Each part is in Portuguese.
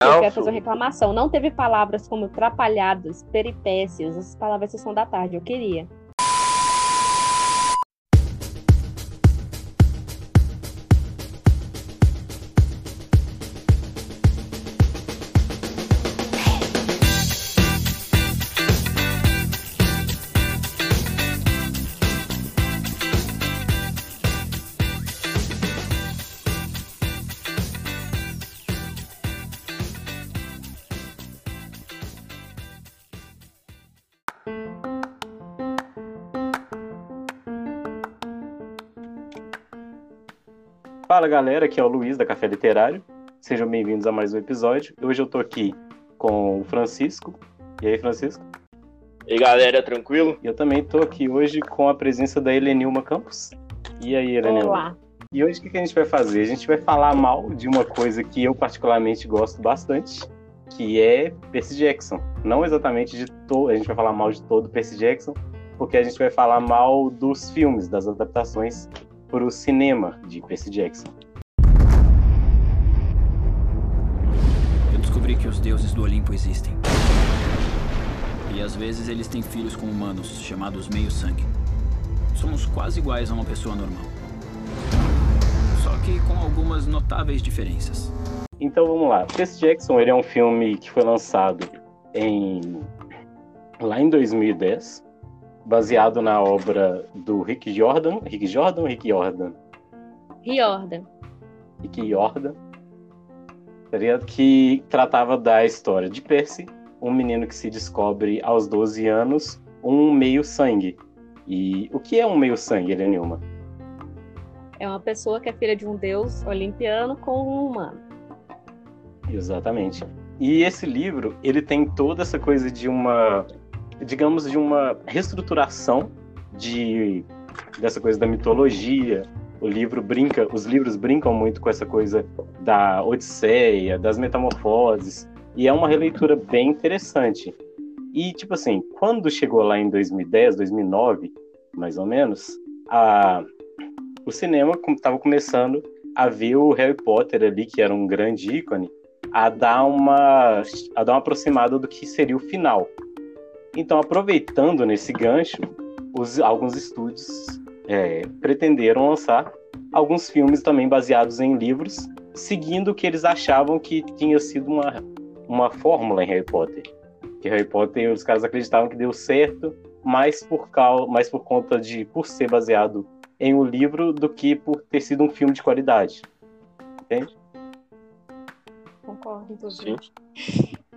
Eu quero fazer uma reclamação. Não teve palavras como trapalhados, peripécias, essas palavras sessão da tarde. Eu queria. Fala galera, aqui é o Luiz da Café Literário. Sejam bem-vindos a mais um episódio. Hoje eu tô aqui com o Francisco. E aí, Francisco? E aí, galera, tranquilo? E eu também tô aqui hoje com a presença da Helenilma Campos. E aí, Helenilma? Olá. E hoje o que que a gente vai fazer? A gente vai falar mal de uma coisa que eu particularmente gosto bastante, que é Percy Jackson. Não exatamente de todo, a gente vai falar mal de todo Percy Jackson, porque a gente vai falar mal dos filmes, das adaptações para o cinema de Percy Jackson. Eu descobri que os deuses do Olimpo existem. E às vezes eles têm filhos com humanos, chamados meio-sangue. Somos quase iguais a uma pessoa normal. Só que com algumas notáveis diferenças. Então vamos lá. Percy Jackson ele é um filme que foi lançado em lá em 2010, baseado na obra do Rick Jordan, Rick Jordan, ou Rick Jordan, Riordan. Rick Jordan, ligado? que tratava da história de Percy, um menino que se descobre aos 12 anos um meio sangue. E o que é um meio sangue, Elenilma? É uma pessoa que é filha de um deus olimpiano com um humano. Exatamente. E esse livro, ele tem toda essa coisa de uma, digamos, de uma reestruturação de dessa coisa da mitologia. O livro brinca, os livros brincam muito com essa coisa da Odisseia, das metamorfoses, e é uma releitura bem interessante. E tipo assim, quando chegou lá em 2010, 2009, mais ou menos, a o cinema estava começando a ver o Harry Potter ali, que era um grande ícone, a dar uma a dar uma aproximada do que seria o final. Então, aproveitando nesse gancho, os, alguns estúdios é, pretenderam lançar alguns filmes também baseados em livros, seguindo o que eles achavam que tinha sido uma, uma fórmula em Harry Potter. Que Harry Potter, os caras acreditavam que deu certo, mais por, causa, mais por conta de por ser baseado em um livro do que por ter sido um filme de qualidade. Entende? Concordo, inclusive.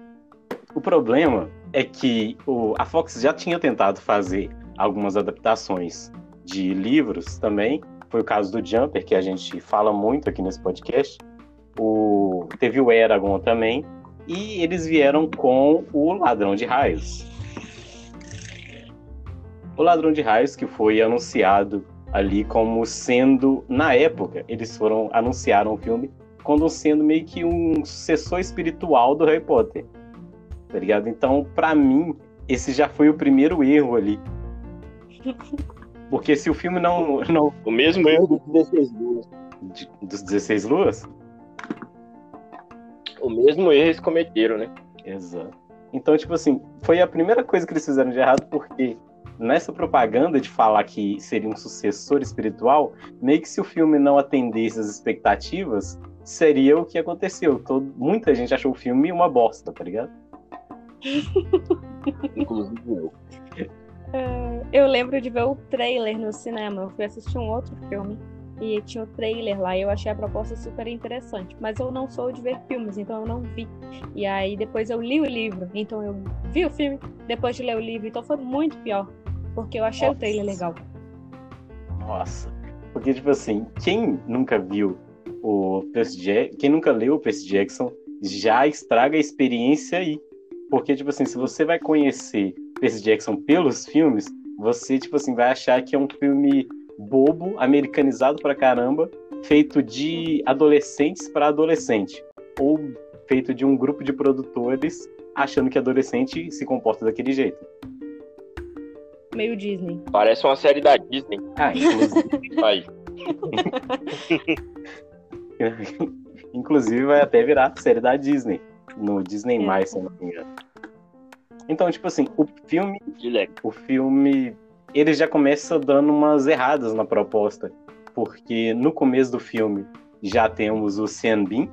O problema é que o, a Fox já tinha tentado fazer algumas adaptações de livros também. Foi o caso do Jumper, que a gente fala muito aqui nesse podcast. O, teve o Eragon também. E eles vieram com o Ladrão de Raios. O Ladrão de Raios, que foi anunciado ali como sendo, na época, eles foram anunciaram o filme como sendo meio que um sucessor espiritual do Harry Potter. Tá ligado? Então, pra mim, esse já foi o primeiro erro ali. Porque se o filme não. não O mesmo erro dos 16 luas. de- dos 16 luas? O mesmo erro eles cometeram, né? Exato. Então, tipo assim, foi a primeira coisa que eles fizeram de errado, porque nessa propaganda de falar que seria um sucessor espiritual, meio que se o filme não atendesse às expectativas, seria o que aconteceu. Todo, muita gente achou o filme uma bosta, tá ligado? Inclusive eu. Eu lembro de ver o trailer no cinema. Eu fui assistir um outro filme e tinha o trailer lá e eu achei a proposta super interessante. Mas eu não sou de ver filmes, então eu não vi. E aí depois eu li o livro, então eu vi o filme depois de ler o livro, então foi muito pior. Porque eu achei Nossa. o trailer legal. Nossa. Porque, tipo assim, quem nunca viu o Percy Jackson, quem nunca leu o Percy Jackson, já estraga a experiência aí. Porque, tipo assim, se você vai conhecer Percy Jackson pelos filmes, você, tipo assim, vai achar que é um filme bobo, americanizado pra caramba, feito de adolescentes para adolescente. Ou feito de um grupo de produtores achando que adolescente se comporta daquele jeito. Meio Disney. Parece uma série da Disney. Ah, inclusive. Aí. Inclusive vai até virar série da Disney. No Disney+, É. se eu não me engano. Então, tipo assim, o filme o filme ele já começa dando umas erradas na proposta, porque no começo do filme já temos o Sean Bean,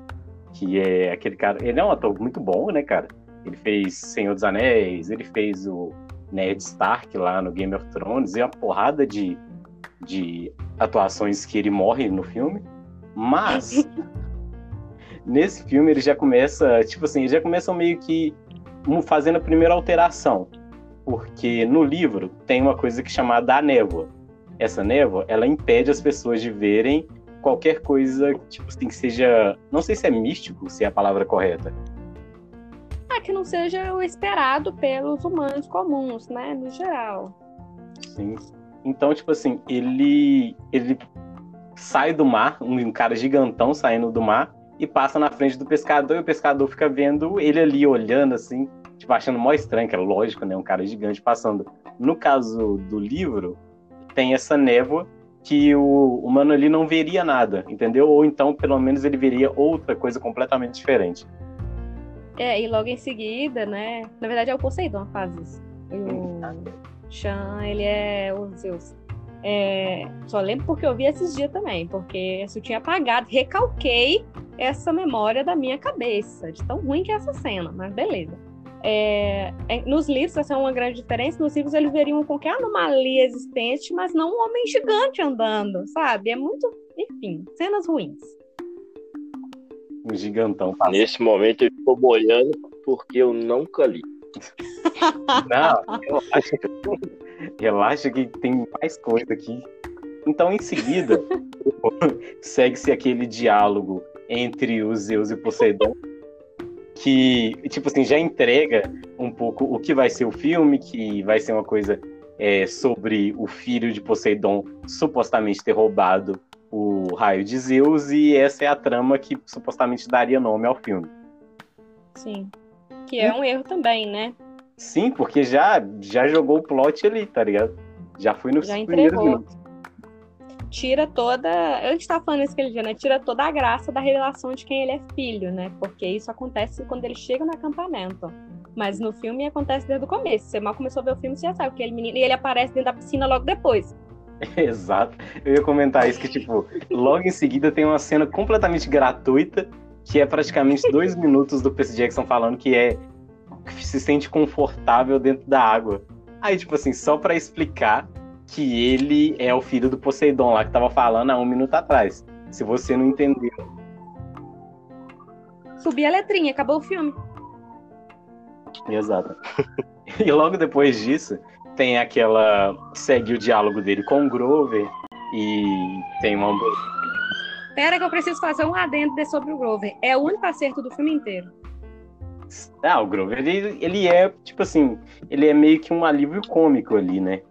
que é aquele cara, ele é um ator muito bom, né, cara? Ele fez Senhor dos Anéis, ele fez o Ned Stark lá no Game of Thrones, e uma porrada de, de atuações que ele morre no filme. Mas nesse filme ele já começa, tipo assim, ele já começa meio que fazendo a primeira alteração porque no livro tem uma coisa que é chamada a névoa. Essa névoa, ela impede as pessoas de verem qualquer coisa, tipo assim, que seja, não sei se é místico, se é a palavra correta. Ah, que não seja o esperado pelos humanos comuns, né? No geral. Sim. Então, tipo assim, ele ele sai do mar, um cara gigantão saindo do mar e passa na frente do pescador e o pescador fica vendo ele ali olhando assim, tipo achando mó estranho, que é lógico, né, um cara gigante passando. No caso do livro, tem essa névoa que o humano ali não veria nada, entendeu? Ou então, pelo menos, ele veria outra coisa completamente diferente. É, e logo em seguida, né? Na verdade é o Poseidon que faz isso. O Chan, ele é o Zeus. É, só lembro porque eu vi esses dias também, porque eu tinha apagado, recalquei essa memória da minha cabeça, de tão ruim que é essa cena, mas beleza. É, é, nos livros, essa é uma grande diferença. Nos livros, eles veriam qualquer anomalia existente, mas não um homem gigante andando, sabe? É muito. Enfim, cenas ruins. Um gigantão. Nesse momento eu estou molhando porque eu nunca li. Não, relaxa. Relaxa que tem mais coisa aqui. Então, em seguida, segue-se aquele diálogo entre os Zeus e Poseidon, que, tipo assim, já entrega um pouco o que vai ser o filme, que vai ser uma coisa é, sobre o filho de Poseidon supostamente ter roubado o raio de Zeus, e essa é a trama que supostamente daria nome ao filme. Sim. Que é um erro também, né? Sim, porque já, já jogou o plot ali, tá ligado? Já foi nos Já primeiros entregou. minutos. Tira toda. A gente tava falando isso aquele dia, né? Tira toda a graça da revelação de quem ele é filho, né? Porque isso acontece quando ele chega no acampamento. Mas no filme acontece desde o começo. Você mal começou a ver o filme, você já sabe que ele menino. E ele aparece dentro da piscina logo depois. Exato. Eu ia comentar isso, que, tipo, logo em seguida tem uma cena completamente gratuita, que é praticamente dois minutos do Percy Jackson falando que é se sente confortável dentro da água. Aí, tipo assim, só pra explicar que ele é o filho do Poseidon lá que tava falando há um minuto atrás. Se você não entendeu. Subi a letrinha, acabou o filme. Exato. e logo depois disso, tem aquela. segue o diálogo dele com o Grover e tem uma Pera que eu preciso fazer um adendo de- sobre o Grover. É o único acerto do filme inteiro. Ah, o Grover, ele, ele é, tipo assim, ele é meio que um alívio cômico ali, né?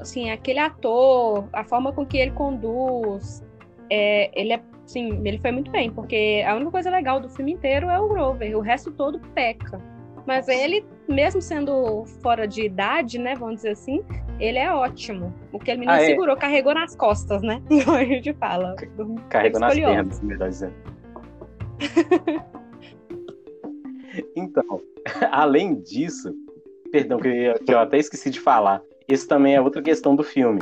Assim, aquele ator, a forma com que ele conduz, é, ele é, sim, ele foi muito bem, porque a única coisa legal do filme inteiro é o Grover, o resto todo peca. Mas ele, mesmo sendo fora de idade, né, vamos dizer assim, ele é ótimo. O que ele menino Ah, é. segurou, carregou nas costas, né? Como a gente fala. Carregou nas pernas, melhor dizendo. então, além disso, perdão, que eu, que eu até esqueci de falar, isso também é outra questão do filme.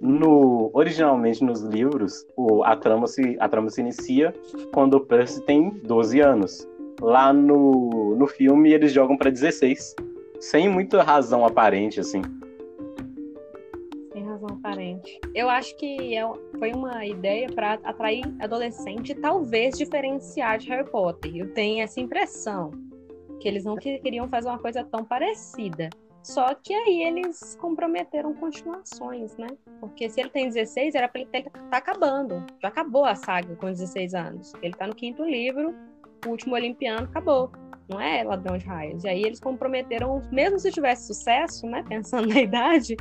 No, originalmente nos livros, o- a, trama se, a trama se inicia quando o Percy tem 12 anos. Lá no, no filme eles jogam pra 16, sem muita razão aparente, assim. Tem razão aparente. Eu acho que é- foi uma ideia para atrair adolescente e talvez diferenciar de Harry Potter. Eu tenho essa impressão que eles não que- queriam fazer uma coisa tão parecida. Só que aí eles comprometeram continuações, né? Porque se ele tem 16, era pra ele estar tá acabando. Já acabou a saga com 16 anos. Ele tá no quinto livro, o último Olimpiano acabou. Não é Ladrão de Raios. E aí eles comprometeram, mesmo se tivesse sucesso, né? Pensando na idade,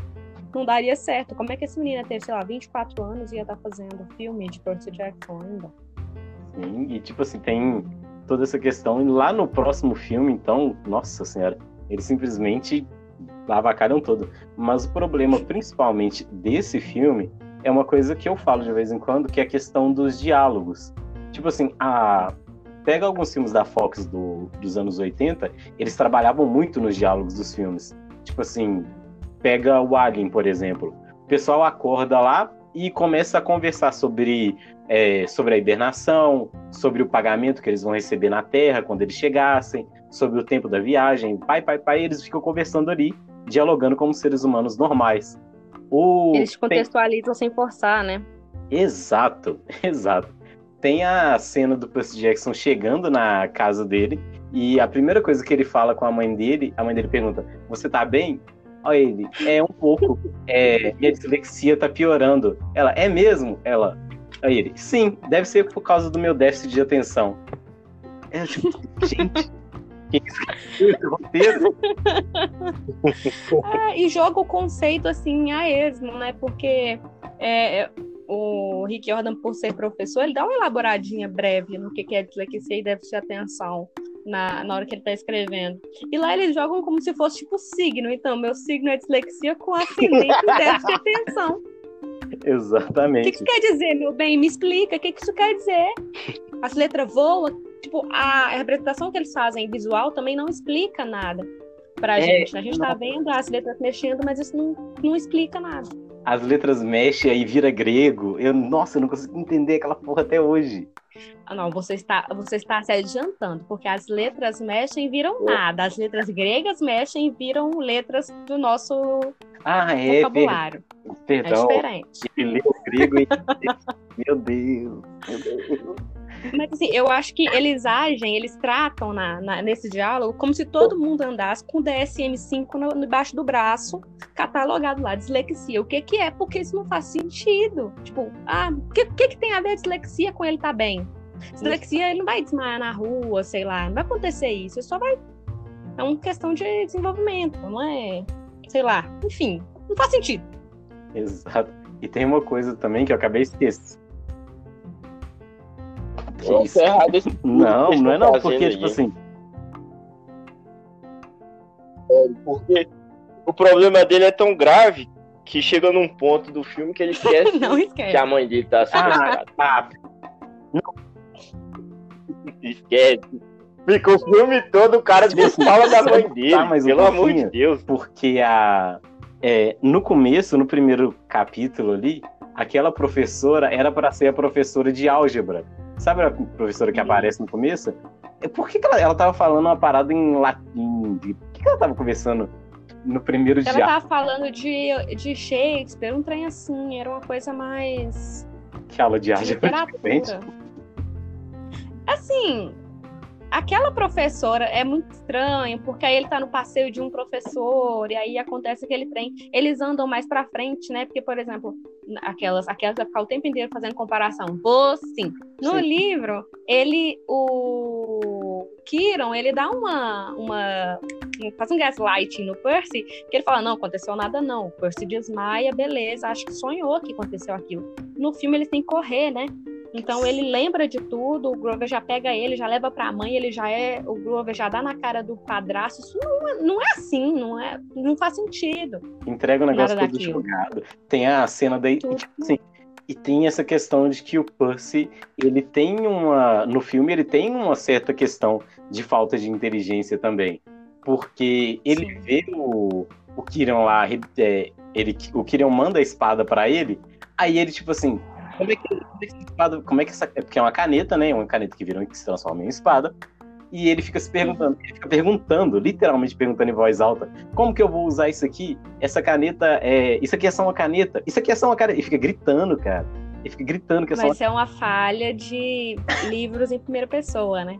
não daria certo. Como é que esse menino ter, sei lá, 24 anos e ia estar fazendo filme de Percy Jackson ainda? Sim, e tipo assim, tem toda essa questão. E lá no próximo filme, então, nossa senhora, eles simplesmente lavacaram todo. Mas o problema, principalmente desse filme, é uma coisa que eu falo de vez em quando, que é a questão dos diálogos. Tipo assim, a, pega alguns filmes da Fox do, dos anos 80, eles trabalhavam muito nos diálogos dos filmes. Tipo assim, pega o Alien, por exemplo. O pessoal acorda lá e começa a conversar sobre, é, sobre a hibernação, sobre o pagamento que eles vão receber na Terra quando eles chegassem, sobre o tempo da viagem. Pai, pai, pai, eles ficam conversando ali, dialogando como seres humanos normais. O... Eles contextualizam tem... sem forçar, né? Exato, exato. Tem a cena do Percy Jackson chegando na casa dele e a primeira coisa que ele fala com a mãe dele, a mãe dele pergunta: Você tá bem? Olha ele, é um pouco. É, minha dislexia tá piorando. Ela, é mesmo? Ela, aí ele, sim, deve ser por causa do meu déficit de atenção. É, tipo, gente, ah, e joga o conceito assim a esmo, né? Porque é, o Rick Jordan, por ser professor, ele dá uma elaboradinha breve no que é dislexia e déficit de atenção na, na hora que ele está escrevendo. E lá eles jogam como se fosse tipo signo. Então, meu signo é dislexia com ascendente e déficit de atenção. Exatamente. O que, que quer dizer, meu bem? Me explica. O que, que isso quer dizer? As letras voam. Tipo, a representação que eles fazem visual também não explica nada pra é, gente. A gente tá não... tá vendo as letras mexendo, mas isso não, não explica nada. As letras mexem e vira grego. Eu, nossa, eu não consigo entender aquela porra até hoje. Ah, não, você está, você está se adiantando, porque as letras mexem e viram nada. As letras gregas mexem e viram letras do nosso ah, é, vocabulário. Perdão. É diferente. Ele grego e... meu Deus, meu Deus. Mas assim, eu acho que eles agem, eles tratam na, na, nesse diálogo como se todo mundo andasse com o DSM-5 no, debaixo do braço, catalogado lá, dislexia. O que que é? Porque isso não faz sentido. Tipo, ah, o que, que, que tem a ver dislexia com ele tá bem? Dislexia, ele não vai desmaiar na rua, sei lá, não vai acontecer isso, ele só vai... É uma questão de desenvolvimento, não é... Sei lá, enfim, não faz sentido. Exato. E tem uma coisa também que eu acabei esquecendo que isso? errado esse Não, não é não, porque, tipo assim. É, porque o problema dele é tão grave que chega num ponto do filme que ele esquece, que a mãe dele tá sequestrada. Ah, tá. Não. Esquece. Fica o filme todo, o cara fala da mãe dele. Tá, mas pelo amor de Deus. Porque a. É, no começo, no primeiro capítulo ali, aquela professora era para ser a professora de álgebra. Sabe a professora que uhum. aparece no começo? É, por que, que ela, ela tava falando uma parada em latim? De, por que, que ela tava conversando no primeiro dia? Ela tava falando de, de Shakespeare, um trem assim, era uma coisa mais. Que aula de arte? Assim, aquela professora é muito estranho, porque aí ele tá no passeio de um professor, e aí acontece aquele trem. Eles andam mais pra frente, né? Porque, por exemplo, aquelas, aquelas vai ficar o tempo inteiro fazendo comparação. Vou sim. No sim. livro, ele, o Kiron, ele dá uma, uma. faz um gaslighting no Percy, que ele fala: não, aconteceu nada, não. O Percy desmaia, beleza, acho que sonhou que aconteceu aquilo. No filme, eles têm que correr, né? Então ele lembra de tudo, o Grover já pega ele, já leva para a mãe, ele já é, o Grover já dá na cara do padrasto. Isso não é, não é assim, não é, não faz sentido. Entrega o negócio todo jogado. Tem a cena daí, tipo assim, e tem essa questão de que o Percy, ele tem uma no filme ele tem uma certa questão de falta de inteligência também, porque ele Sim. vê o o Kirion lá, é, ele, o Kirion manda a espada para ele, aí ele tipo assim, como é que, como é que essa. É porque é uma caneta, né? Uma caneta que vira que se transforma em espada. E ele fica se perguntando, ele fica perguntando, literalmente perguntando em voz alta, como que eu vou usar isso aqui? Essa caneta é. Isso aqui é só uma caneta? Isso aqui é só uma caneta. Ele fica gritando, cara. Ele fica gritando que é só Mas uma... é uma falha de livros em primeira pessoa, né?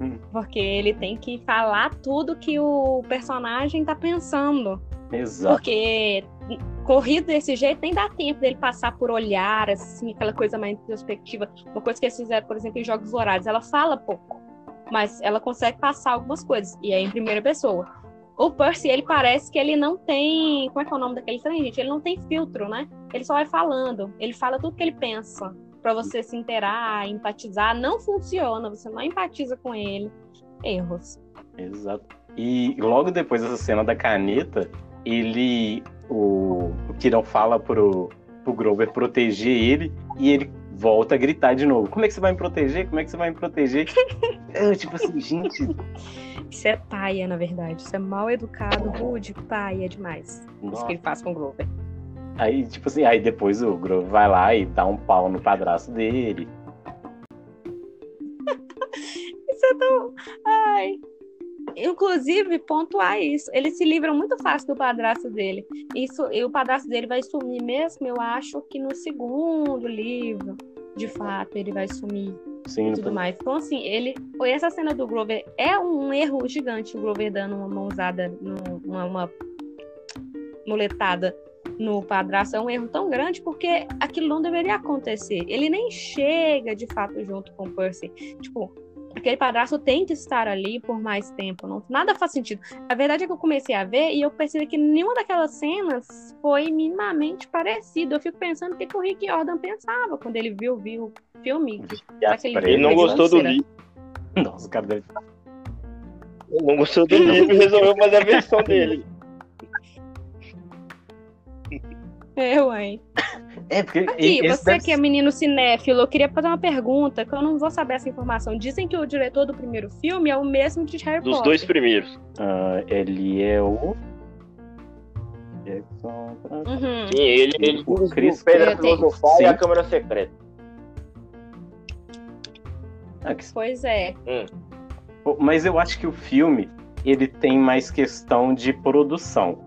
Hum. Porque ele tem que falar tudo que o personagem tá pensando. Exato. Porque corrido desse jeito nem dá tempo dele passar por olhar, assim, aquela coisa mais introspectiva. Uma coisa que eles fizeram, por exemplo, em Jogos Vorazes, ela fala pouco, mas ela consegue passar algumas coisas, e é em primeira pessoa. O Percy, ele parece que ele não tem. Como é que é o nome daquele trem, gente? Ele não tem filtro, né? Ele só vai falando. Ele fala tudo que ele pensa. para você se interar, empatizar. Não funciona, você não empatiza com ele. Erros. Exato. E logo depois dessa cena da caneta, ele. O, o Kirão fala pro, pro Grover proteger ele e ele volta a gritar de novo. Como é que você vai me proteger? Como é que você vai me proteger? Eu, tipo assim, gente. Isso é paia, na verdade. Isso é mal educado, rude, paia demais. Nossa. Isso que ele faz com o Grover. Aí, tipo assim, aí depois o Grover vai lá e dá um pau no padrasto dele. isso é tão. Ai. Inclusive, pontuar isso. Ele se livra muito fácil do padrasto dele. Isso, e o padrasto dele vai sumir mesmo, eu acho que no segundo livro, de fato, ele vai sumir. Sim, e tudo mais. Então, assim, ele. Essa cena do Grover é um erro gigante, o Grover dando uma mãozada, uma, uma muletada no padrasto é um erro tão grande porque aquilo não deveria acontecer. Ele nem chega de fato junto com o Percy. Tipo, aquele padrasto tem que estar ali por mais tempo. Não, nada faz sentido. A verdade é que eu comecei a ver e eu percebi que nenhuma daquelas cenas foi minimamente parecida. Eu fico pensando o que, que o Rick Jordan pensava quando ele viu, viu o filme. Ele não gostou do livro. Nossa, o cara deve... Ele não gostou do livro e resolveu fazer a versão dele. É, uai. É, porque. Aqui, você deve... que é menino cinéfilo, eu queria fazer uma pergunta, que eu não vou saber essa informação. Dizem que o diretor do primeiro filme é o mesmo de Harry Dos Potter. Dos dois primeiros. Uh, ele é o. Uhum. Sim, ele, ele o Chris Pedra Filosofal e a Câmara Secreta. Ah, pois é. Hum. Mas eu acho que o filme ele tem mais questão de produção.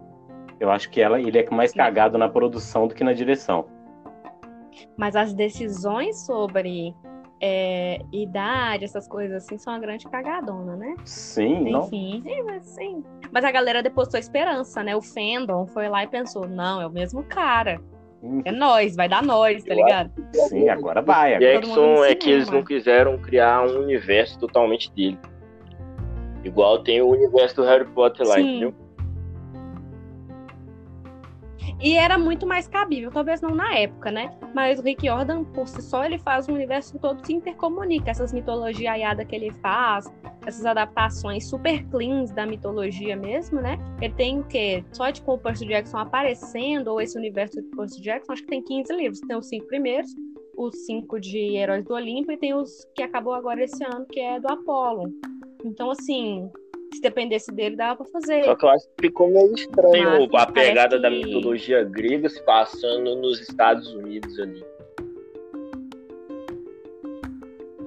Eu acho que ela, ele é mais cagado na produção do que na direção. Mas as decisões sobre é, idade, essas coisas assim, são uma grande cagadona, né? Sim, Enfim, sim, mas, sim. mas a galera depositou esperança, né? O fandom foi lá e pensou, não, é o mesmo cara. Hum. É nós, vai dar nós, tá ligado? Sim, agora vai. Agora. Jackson é que eles não quiseram criar um universo totalmente dele. Igual tem o universo do Harry Potter lá, Sim. entendeu? E era muito mais cabível, talvez não na época, né? Mas o Rick Jordan, por si só, ele faz um universo todo se intercomunica. Essas mitologias aiada que ele faz, essas adaptações super cleans da mitologia mesmo, né? Ele tem o quê? Só com o Percy Jackson aparecendo, ou esse universo de Percy Jackson, acho que tem 15 livros. Tem os cinco primeiros, os cinco de Heróis do Olimpo, e tem os que acabou agora esse ano, que é do Apollo. Então, assim, se dependesse dele, dava pra fazer. Só que eu acho que ficou meio estranho Mas, a pegada que... da mitologia grega se passando nos Estados Unidos ali.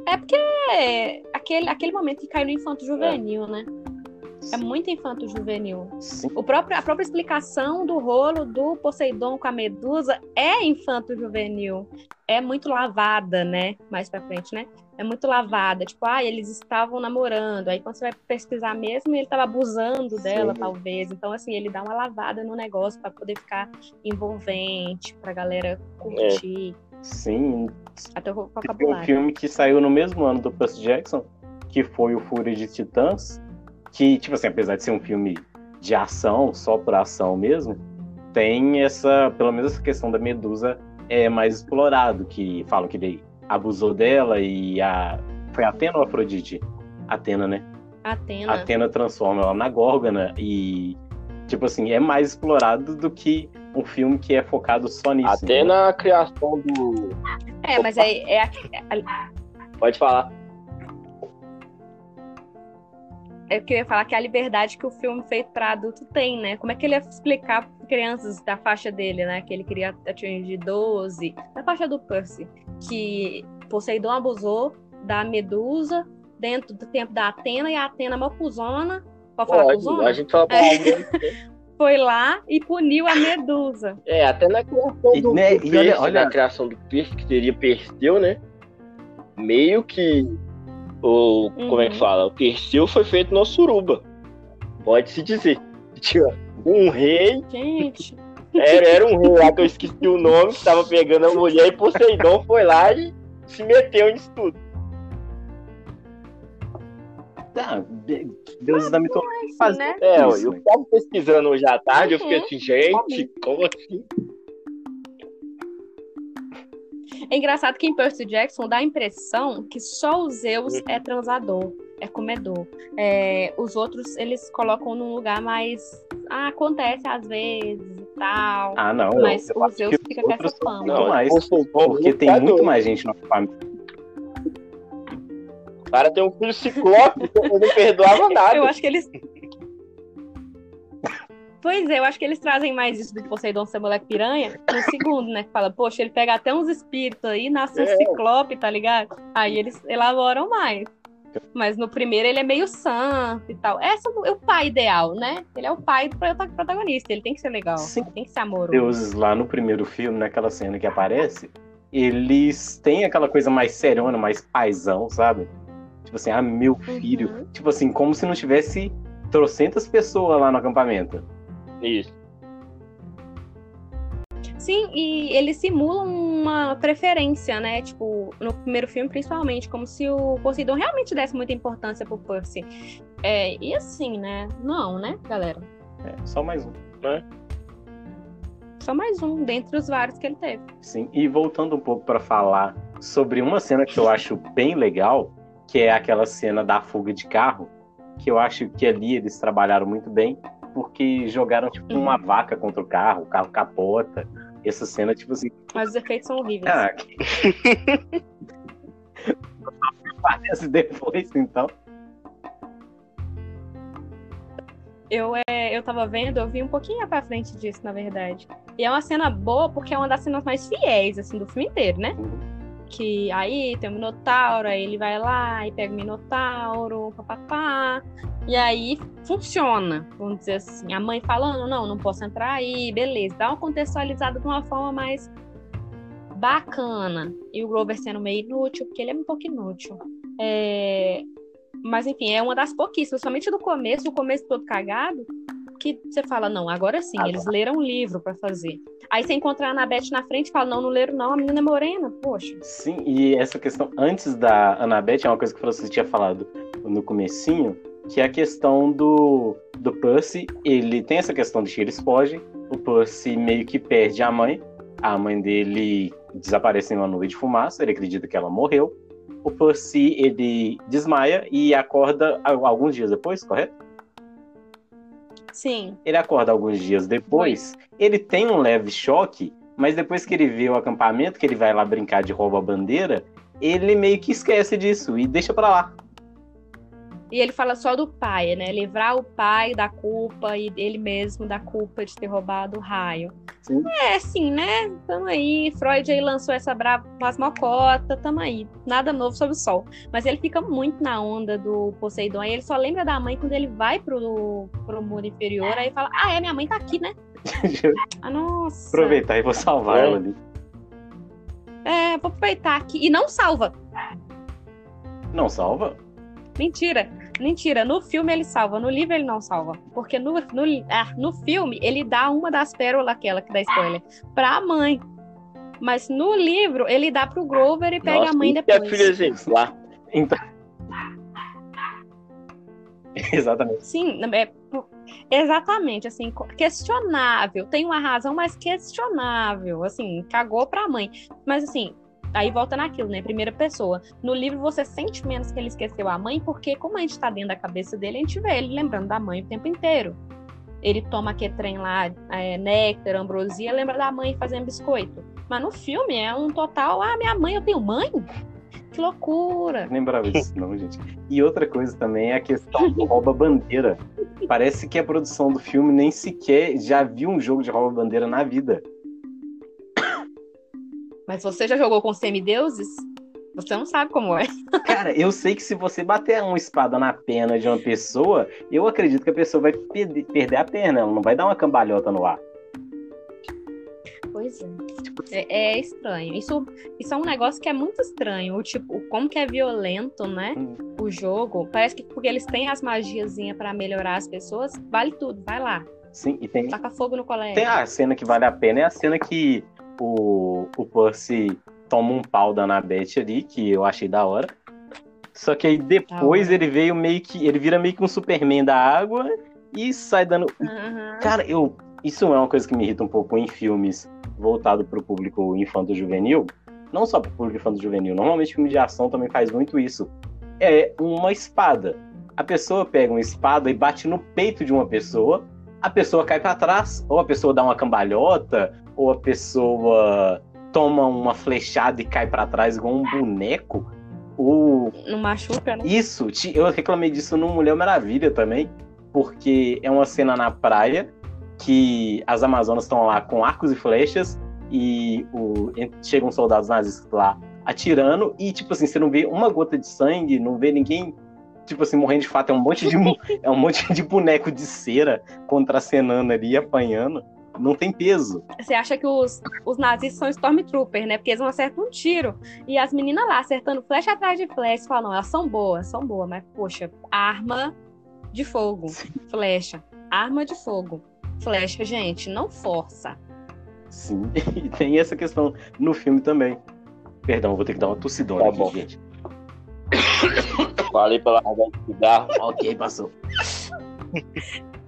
É porque é aquele, aquele momento que caiu no infanto juvenil, é. né? É muito infanto juvenil. O próprio, a própria explicação do rolo do Poseidon com a Medusa é infanto juvenil. É muito lavada, né? Mais pra frente, né? É muito lavada. Tipo, ah, eles estavam namorando. Aí quando você vai pesquisar mesmo, ele estava abusando dela, Sim. talvez. Então, assim, ele dá uma lavada no negócio para poder ficar envolvente, pra galera curtir. É. Sim. Até o vocabulário. um filme que saiu no mesmo ano do Percy Jackson, que foi o Fúria de Titãs que, tipo assim, apesar de ser um filme de ação, só por ação mesmo, tem essa, pelo menos essa questão da Medusa é mais explorado, que falam que ele abusou dela e a foi Atena ou Afrodite? Atena, né? Atena. Atena transforma ela na Górgona e tipo assim, é mais explorado do que um filme que é focado só nisso. Até né? na criação do É, mas é, é, é... Pode falar eu ia falar que é a liberdade que o filme feito para adulto tem, né? Como é que ele ia explicar para crianças da faixa dele, né? Que ele queria atingir 12, da faixa do Percy, que Poseidon abusou da Medusa dentro do tempo da Atena e a Atena mapuzona. Pode falar Pode, A gente fala pra é. Foi lá e puniu a Medusa. É, até na criação do, né, do olha, olha... na criação do Percy, que seria Perseu, né? Meio que o, uhum. Como é que uhum. fala? O Perseu foi feito no Suruba. Pode-se dizer. Tinha um rei. Gente. Era, era um rei lá que eu esqueci o nome, que tava pegando a mulher e Poseidon foi lá e se meteu nisso tudo. Tá, deuses ah, da mitologia fazem né? É, eu tava pesquisando hoje à tarde, uhum. eu fiquei uhum. assim, gente, como assim? É engraçado que em Percy Jackson dá a impressão que só o Zeus é transador, é comedor. É, os outros eles colocam num lugar mais. Ah, acontece às vezes e tal. Ah, não. Mas o Zeus fica com essa fama. Não, mais, porque tem muito mais gente na família. O cara tem um filho ciclope que não perdoava nada. Eu acho que eles. Pois é, eu acho que eles trazem mais isso do Poseidon ser moleque piranha no segundo, né? Que fala, poxa, ele pega até uns espíritos aí, nasce um é. ciclope, tá ligado? Aí eles elaboram mais. Mas no primeiro ele é meio santo e tal. Essa é o pai ideal, né? Ele é o pai do protagonista, ele tem que ser legal, Sim. tem que ser amoroso. Deuses lá no primeiro filme, naquela cena que aparece, eles têm aquela coisa mais serona, mais paisão, sabe? Tipo assim, ah, meu filho. Uhum. Tipo assim, como se não tivesse trocentas pessoas lá no acampamento. Isso. Sim, e eles simulam uma preferência, né? Tipo, no primeiro filme, principalmente, como se o Poseidon realmente desse muita importância pro Percy. É, e assim, né? Não, né, galera? É, só mais um, né? Só mais um, dentre os vários que ele teve. Sim, e voltando um pouco para falar sobre uma cena que eu acho bem legal, que é aquela cena da fuga de carro, que eu acho que ali eles trabalharam muito bem, porque jogaram tipo uma vaca contra o carro, o carro capota. Essa cena, tipo assim. Mas os efeitos são horríveis. Ah, que... Parece depois, então. Eu, é, eu tava vendo, eu vi um pouquinho pra frente disso, na verdade. E é uma cena boa porque é uma das cenas mais fiéis, assim, do filme inteiro, né? Uhum que aí tem o Minotauro, aí ele vai lá e pega o Minotauro, papapá, e aí funciona, vamos dizer assim. A mãe falando, não, não posso entrar aí, beleza, dá uma contextualizada de uma forma mais bacana. E o Grover sendo meio inútil, porque ele é um pouco inútil. É... Mas enfim, é uma das pouquíssimas, somente do começo, o começo todo cagado, que você fala, não, agora sim, agora. eles leram um livro para fazer. Aí você encontra a Anabete na frente e fala, não, não leram não, a menina é morena, poxa. Sim, e essa questão, antes da Anabete, é uma coisa que você tinha falado no comecinho, que é a questão do, do Percy, ele tem essa questão de que eles fogem, o Percy meio que perde a mãe, a mãe dele desaparece em uma nuvem de fumaça, ele acredita que ela morreu, o Percy, ele desmaia e acorda alguns dias depois, correto? Sim. Ele acorda alguns dias depois, ele tem um leve choque, mas depois que ele vê o acampamento, que ele vai lá brincar de rouba-bandeira, ele meio que esquece disso e deixa pra lá. E ele fala só do pai, né? Livrar o pai da culpa e ele mesmo da culpa de ter roubado o raio. Sim. É, assim, né? Tamo aí. Freud aí lançou essa brava plasmocota, tamo aí. Nada novo sob o sol. Mas ele fica muito na onda do Poseidon. Aí ele só lembra da mãe quando ele vai pro, pro mundo inferior. Aí fala: Ah, é, minha mãe tá aqui, né? ah, nossa. Aproveitar e vou salvar ela ali. É, vou aproveitar aqui. E não salva. Não salva? Mentira, mentira. No filme ele salva, no livro ele não salva. Porque no, no, ah, no filme ele dá uma das pérolas, aquela que dá spoiler, pra mãe. Mas no livro ele dá pro Grover e pega Nossa, a mãe depois. É filho exemplar. Então. Exatamente. Sim, é, exatamente, assim, questionável. Tem uma razão, mas questionável. Assim, cagou pra mãe. Mas assim, Aí volta naquilo, né? Primeira pessoa. No livro você sente menos que ele esqueceu a mãe, porque como a gente tá dentro da cabeça dele, a gente vê ele lembrando da mãe o tempo inteiro. Ele toma aquele trem lá, é, néctar, ambrosia, lembra da mãe fazendo biscoito. Mas no filme é um total, ah, minha mãe, eu tenho mãe? Que loucura! Lembrava disso, não, gente. E outra coisa também é a questão do rouba-bandeira. Parece que a produção do filme nem sequer já viu um jogo de rouba-bandeira na vida. Mas você já jogou com semideuses? Você não sabe como é. Cara, eu sei que se você bater uma espada na perna de uma pessoa, eu acredito que a pessoa vai perder, perder a perna, ela não vai dar uma cambalhota no ar. Pois é. É, é estranho. Isso, isso é um negócio que é muito estranho. O tipo, como que é violento, né? Hum. O jogo. Parece que porque eles têm as magiazinhas para melhorar as pessoas, vale tudo, vai lá. Sim, e tem. Taca fogo no colégio. Tem a cena que vale a pena, é a cena que o, o Percy toma um pau da Annabeth ali, que eu achei da hora. Só que aí depois ele veio meio que. Ele vira meio que um Superman da água e sai dando. Uhum. Cara, eu. Isso é uma coisa que me irrita um pouco em filmes voltado para o público infanto-juvenil. Não só para o público infanto-juvenil. Normalmente filme de ação também faz muito isso. É uma espada. A pessoa pega uma espada e bate no peito de uma pessoa a pessoa cai para trás, ou a pessoa dá uma cambalhota, ou a pessoa toma uma flechada e cai para trás igual um boneco. O... Não machuca, né? Isso, eu reclamei disso no Mulher Maravilha também, porque é uma cena na praia que as Amazonas estão lá com arcos e flechas e o... chegam soldados nazistas lá atirando e, tipo assim, você não vê uma gota de sangue, não vê ninguém tipo assim, morrendo de fato. É um monte de, é um monte de boneco de cera contracenando ali, apanhando. Não tem peso. Você acha que os, os nazistas são Stormtroopers, né? Porque eles não acertam um tiro. E as meninas lá acertando flecha atrás de flecha, falam, elas são boas, são boas, mas, poxa, arma de fogo, flecha. Arma de fogo, flecha, gente, não força. Sim, e tem essa questão no filme também. Perdão, vou ter que dar uma tossidona tá aqui, bom. gente. Falei pela água de cigarro. ok, passou.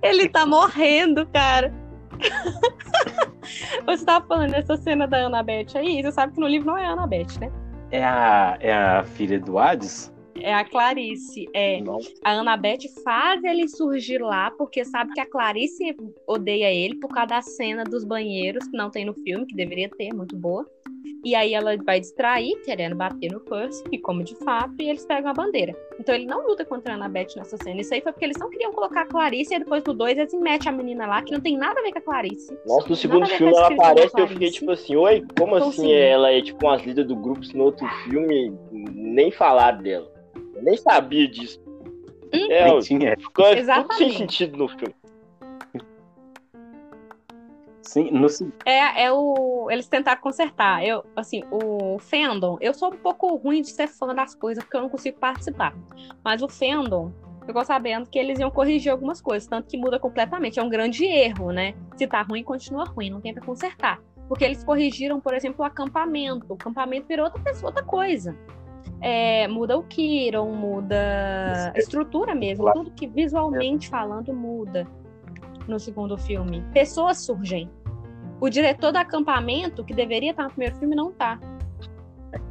Ele tá morrendo, cara. Você tava falando dessa cena da Annabeth aí, você sabe que no livro não é a Annabeth, né? É a, é a filha do Hades? É a Clarice. É. A Annabeth faz ele surgir lá porque sabe que a Clarice odeia ele por causa da cena dos banheiros, que não tem no filme, que deveria ter, muito boa. E aí ela vai distrair, querendo bater no Percy, que come de fato, e eles pegam a bandeira. Então ele não luta contra a Annabeth nessa cena. Isso aí foi porque eles não queriam colocar a Clarice, e depois do 2 eles metem a menina lá, que não tem nada a ver com a Clarice. Nossa, no segundo filme ela aparece e eu fiquei tipo assim, oi, como então, assim sim. ela é tipo umas líderes do grupo, se no outro filme nem falar dela. Eu nem sabia disso. Hum? É, tinha. Ficou tudo sem sentido no filme. Sim, no... é, é o. Eles tentaram consertar. Eu, assim, o fandom, eu sou um pouco ruim de ser fã das coisas, porque eu não consigo participar. Mas o fandom, ficou sabendo que eles iam corrigir algumas coisas, tanto que muda completamente. É um grande erro, né? Se tá ruim, continua ruim, não tem pra consertar. Porque eles corrigiram, por exemplo, o acampamento. O acampamento virou outra, pessoa, outra coisa. É, muda o Kiron, muda a estrutura mesmo, tudo que visualmente falando muda no segundo filme. Pessoas surgem. O diretor do acampamento, que deveria estar no primeiro filme, não tá.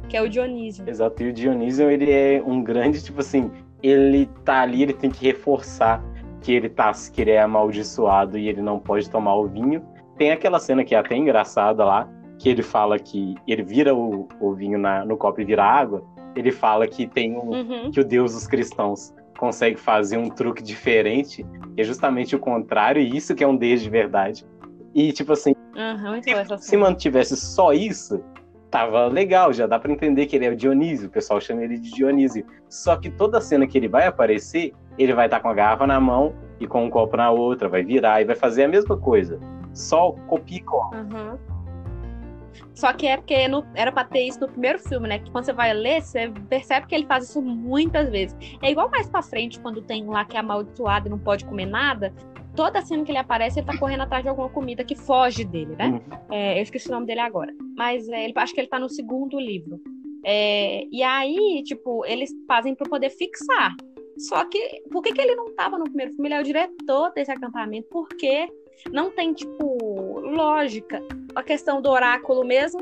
Que é o Dionísio. Exato, e o Dionísio, ele é um grande, tipo assim, ele tá ali, ele tem que reforçar que ele tá, que ele é amaldiçoado e ele não pode tomar o vinho. Tem aquela cena que é até engraçada lá, que ele fala que ele vira o, o vinho na, no copo e vira água. Ele fala que tem um, uhum. que o Deus dos cristãos consegue fazer um truque diferente, que é justamente o contrário, e isso que é um Deus de verdade. E, tipo assim, uhum, se mantivesse só isso, tava legal, já dá para entender que ele é o Dionísio, o pessoal chama ele de Dionísio. Só que toda cena que ele vai aparecer, ele vai estar tá com a garrafa na mão e com um copo na outra, vai virar e vai fazer a mesma coisa. Só copia e cola. Uhum. Só que é porque no, era pra ter isso no primeiro filme, né? Que quando você vai ler, você percebe que ele faz isso muitas vezes. É igual mais pra frente, quando tem um lá que é amaldiçoado e não pode comer nada toda cena que ele aparece, ele tá correndo atrás de alguma comida que foge dele, né? Uhum. É, eu esqueci o nome dele agora. Mas é, ele, acho que ele tá no segundo livro. É, e aí, tipo, eles fazem para poder fixar. Só que, por que, que ele não tava no primeiro filme? Ele é o diretor desse acampamento. Porque não tem, tipo, lógica. A questão do oráculo mesmo.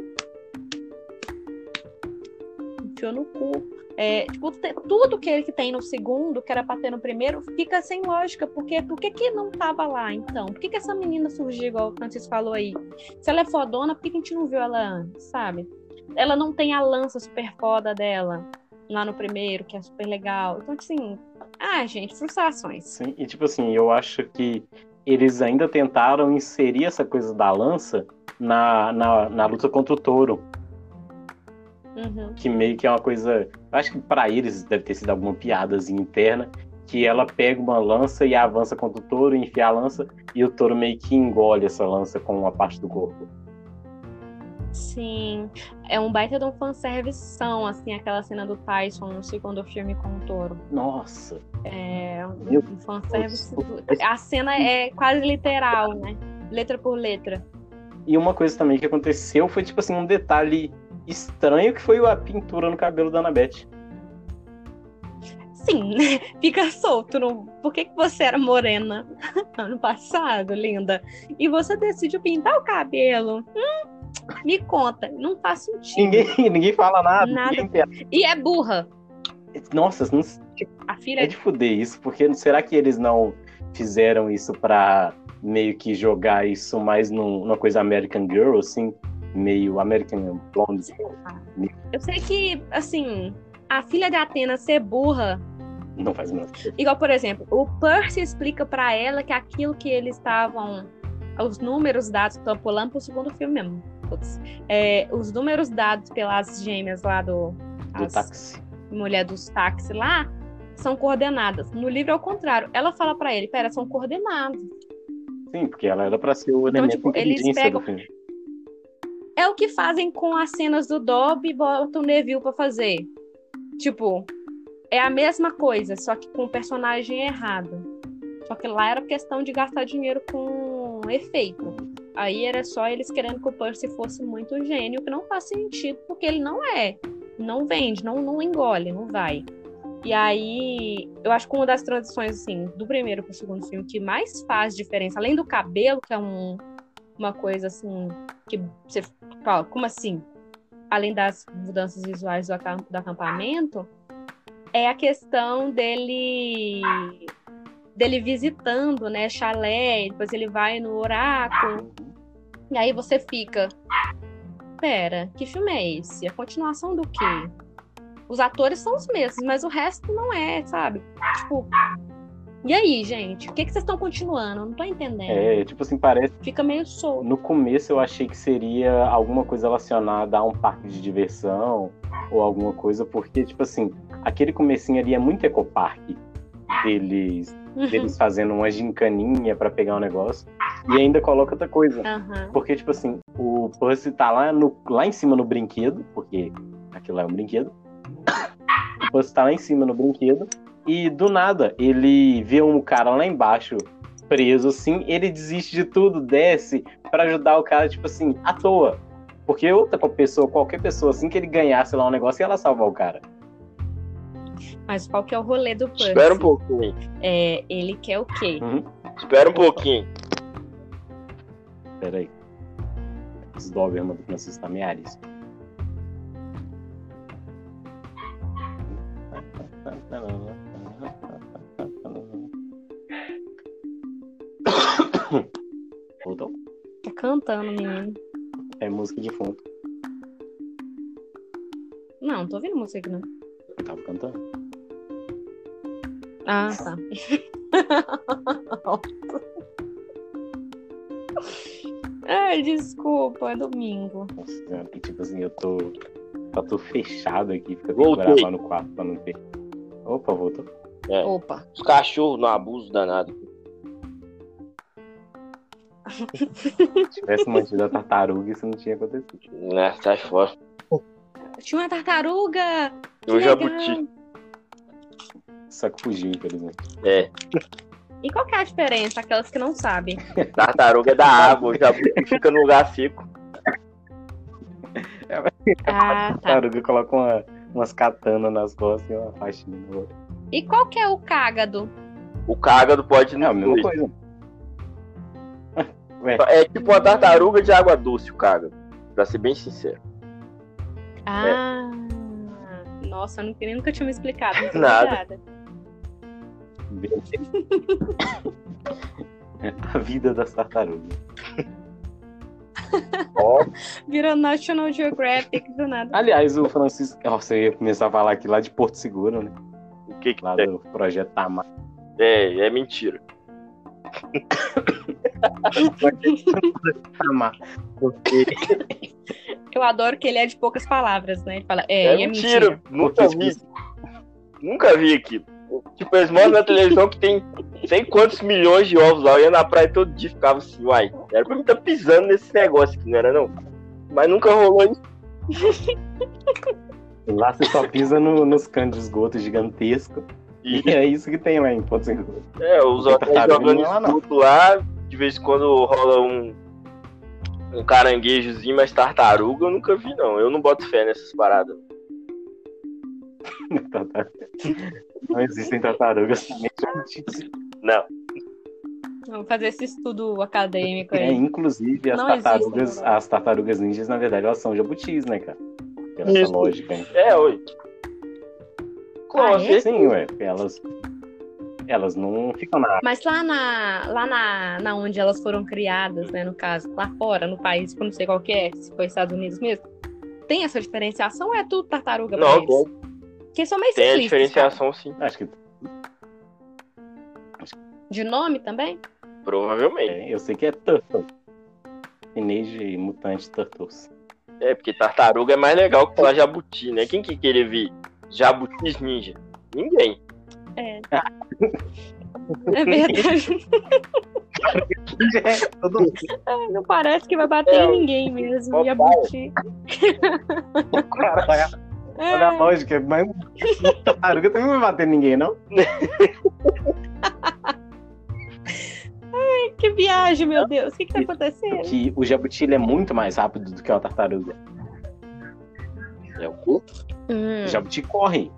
Enfiou no cu. É, tipo, tudo que ele tem no segundo, que era pra ter no primeiro, fica sem lógica. Porque por que, que não tava lá, então? Por que, que essa menina surgiu, igual o Francis falou aí? Se ela é fodona, por que, que a gente não viu ela antes, sabe? Ela não tem a lança super foda dela lá no primeiro, que é super legal. Então, assim, ah, gente, frustrações. Sim, e tipo assim, eu acho que eles ainda tentaram inserir essa coisa da lança na, na, na luta contra o touro. Uhum. Que meio que é uma coisa. Acho que para eles deve ter sido alguma piadazinha interna. Que ela pega uma lança e avança contra o touro, enfia a lança, e o touro meio que engole essa lança com uma parte do corpo. Sim, é um baita de um fanservice, assim, aquela cena do Tyson no segundo filme com o touro. Nossa! É um, um fanservice. A cena é quase literal, né? Letra por letra. E uma coisa também que aconteceu foi, tipo assim, um detalhe estranho que foi a pintura no cabelo da Annabeth. Sim, fica solto. No... Por que, que você era morena ano passado, linda? E você decidiu pintar o cabelo? Hum, me conta, não faz sentido. Ninguém, ninguém fala nada. nada. E é burra. Nossa, não... a filha é de fuder isso, porque será que eles não fizeram isso pra meio que jogar isso mais num, numa coisa American Girl, assim, meio American Blonde. Eu sei que, assim, a filha de Atena ser burra. Não faz nada. Igual, por exemplo, o Percy explica para ela que aquilo que eles estavam. Os números dados, estão pulando pro segundo filme mesmo. É, os números dados pelas gêmeas lá do. Do táxi. Mulher dos táxis lá são coordenadas. No livro é o contrário. Ela fala para ele: pera, são coordenadas. Sim, porque ela era para ser o então, elemento tipo, eles pegam... do filme. É o que fazem com as cenas do Dobby e botam o Neville pra fazer. Tipo, é a mesma coisa, só que com o personagem errado. Só que lá era questão de gastar dinheiro com efeito. Aí era só eles querendo que o Percy fosse muito gênio, que não faz sentido, porque ele não é. Não vende, não, não engole, não vai. E aí, eu acho que uma das transições, assim, do primeiro pro segundo filme que mais faz diferença, além do cabelo, que é um, uma coisa, assim, que você fala, como assim? Além das mudanças visuais do, do acampamento, é a questão dele dele visitando, né, chalé, depois ele vai no oráculo. E aí você fica, pera, que filme é esse? A continuação do quê? Os atores são os mesmos, mas o resto não é, sabe? Tipo, e aí, gente? O que, que vocês estão continuando? Eu não tô entendendo. É, tipo assim, parece. Fica meio solto. No começo eu achei que seria alguma coisa relacionada a um parque de diversão ou alguma coisa, porque, tipo assim, aquele comecinho ali é muito ecoparque deles, uhum. deles fazendo uma gincaninha para pegar um negócio. E ainda coloca outra coisa. Uhum. Porque, tipo assim, o Percy tá lá, no, lá em cima no brinquedo, porque aquilo é um brinquedo. O Percy tá lá em cima no brinquedo. E do nada, ele vê um cara lá embaixo preso assim, ele desiste de tudo, desce para ajudar o cara, tipo assim, à toa. Porque outra pessoa, qualquer pessoa, assim que ele ganhasse lá um negócio, ia lá salvar o cara. Mas qual que é o rolê do Percy? Espera um pouquinho. É, ele quer o quê? Uhum. Espera um pouquinho. Espera aí. Os Doberman do Francisco meares. Voltou? Tá cantando, menino. É música de fundo. Não, não tô ouvindo música aqui, não. Eu tava cantando. Ah, tá. Ai, desculpa, é domingo. Nossa, tipo assim, eu tô. Tá tudo fechado aqui, fica gravar no quarto pra não ter. Opa, voltou. É. Opa. Os cachorros no abuso danado. Se tivesse mantido a tartaruga, isso não tinha acontecido. Né, sai fora. Tinha uma tartaruga! O jabuti. Só que fugiu, infelizmente. É. E qual que é a diferença? Aquelas que não sabem. Tartaruga é da água, o jabuti fica no lugar seco. Ah, a tartaruga tá. coloca uma, umas katanas nas costas e uma faixinha no outro. E qual que é o cágado? O cágado pode não. É a mesma coisa. É tipo uma tartaruga de água doce, o cágado. Pra ser bem sincero. Ah. É. Nossa, eu nunca tinha me explicado. Nada. a vida das tartarugas. oh. Vira National Geographic do nada. Aliás, o Francisco. Nossa, eu ia começar a falar aqui lá de Porto Seguro, né? O que que Lá é? do projeto Tamar. É, é mentira. Porque... Eu adoro que ele é de poucas palavras, né? Ele fala, é, É, é mentira. mentira. Nunca vi. Nunca vi aqui. Tipo, eles mostram na televisão que tem sei quantos milhões de ovos lá. Eu ia na praia todo dia e ficava assim, uai, era pra mim estar pisando nesse negócio aqui, não era não? Mas nunca rolou isso. Lá você só pisa no- nos canos de esgoto gigantesco. E, E é isso que tem lá em Porto Seguro. é, os hotéis Tartaruga jogando lá, esgoto lá, de vez em quando rola um, um caranguejozinho, mas tartaruga eu nunca vi, não. Eu não boto fé nessas paradas. Não existem tartarugas somente Não. Vamos fazer esse estudo acadêmico É, aí. inclusive as Não tartarugas, existem, as tartarugas ninjas, na verdade, elas são jabutis, né, cara? Pela essa lógica, hein? É, oi. Ah, é? Você- Sim, ué, elas. Elas não ficam na Mas lá na, lá na, na onde elas foram criadas, né, no caso, lá fora, no país, que eu não sei qual que é, se foi Estados Unidos mesmo, tem essa diferenciação ou é tudo tartaruga Não, tem. Porque são meio Tem a diferenciação, sim. Acho que De nome também? Provavelmente. é, eu sei que é Turtle. Teenage Mutante Turtles. É, porque tartaruga é mais legal que falar jabuti, né? Quem que queria ver jabutis ninja? Ninguém. É. É verdade. É, não parece que vai bater É, em ninguém mesmo. papai. Jabuti. Olha, olha a É, lógica, mas tartaruga também não vai bater ninguém, não? que viagem, meu Deus. O que, que tá acontecendo? Que o jabuti ele é muito mais rápido do que uma tartaruga. É o cu? Hum. O jabuti corre.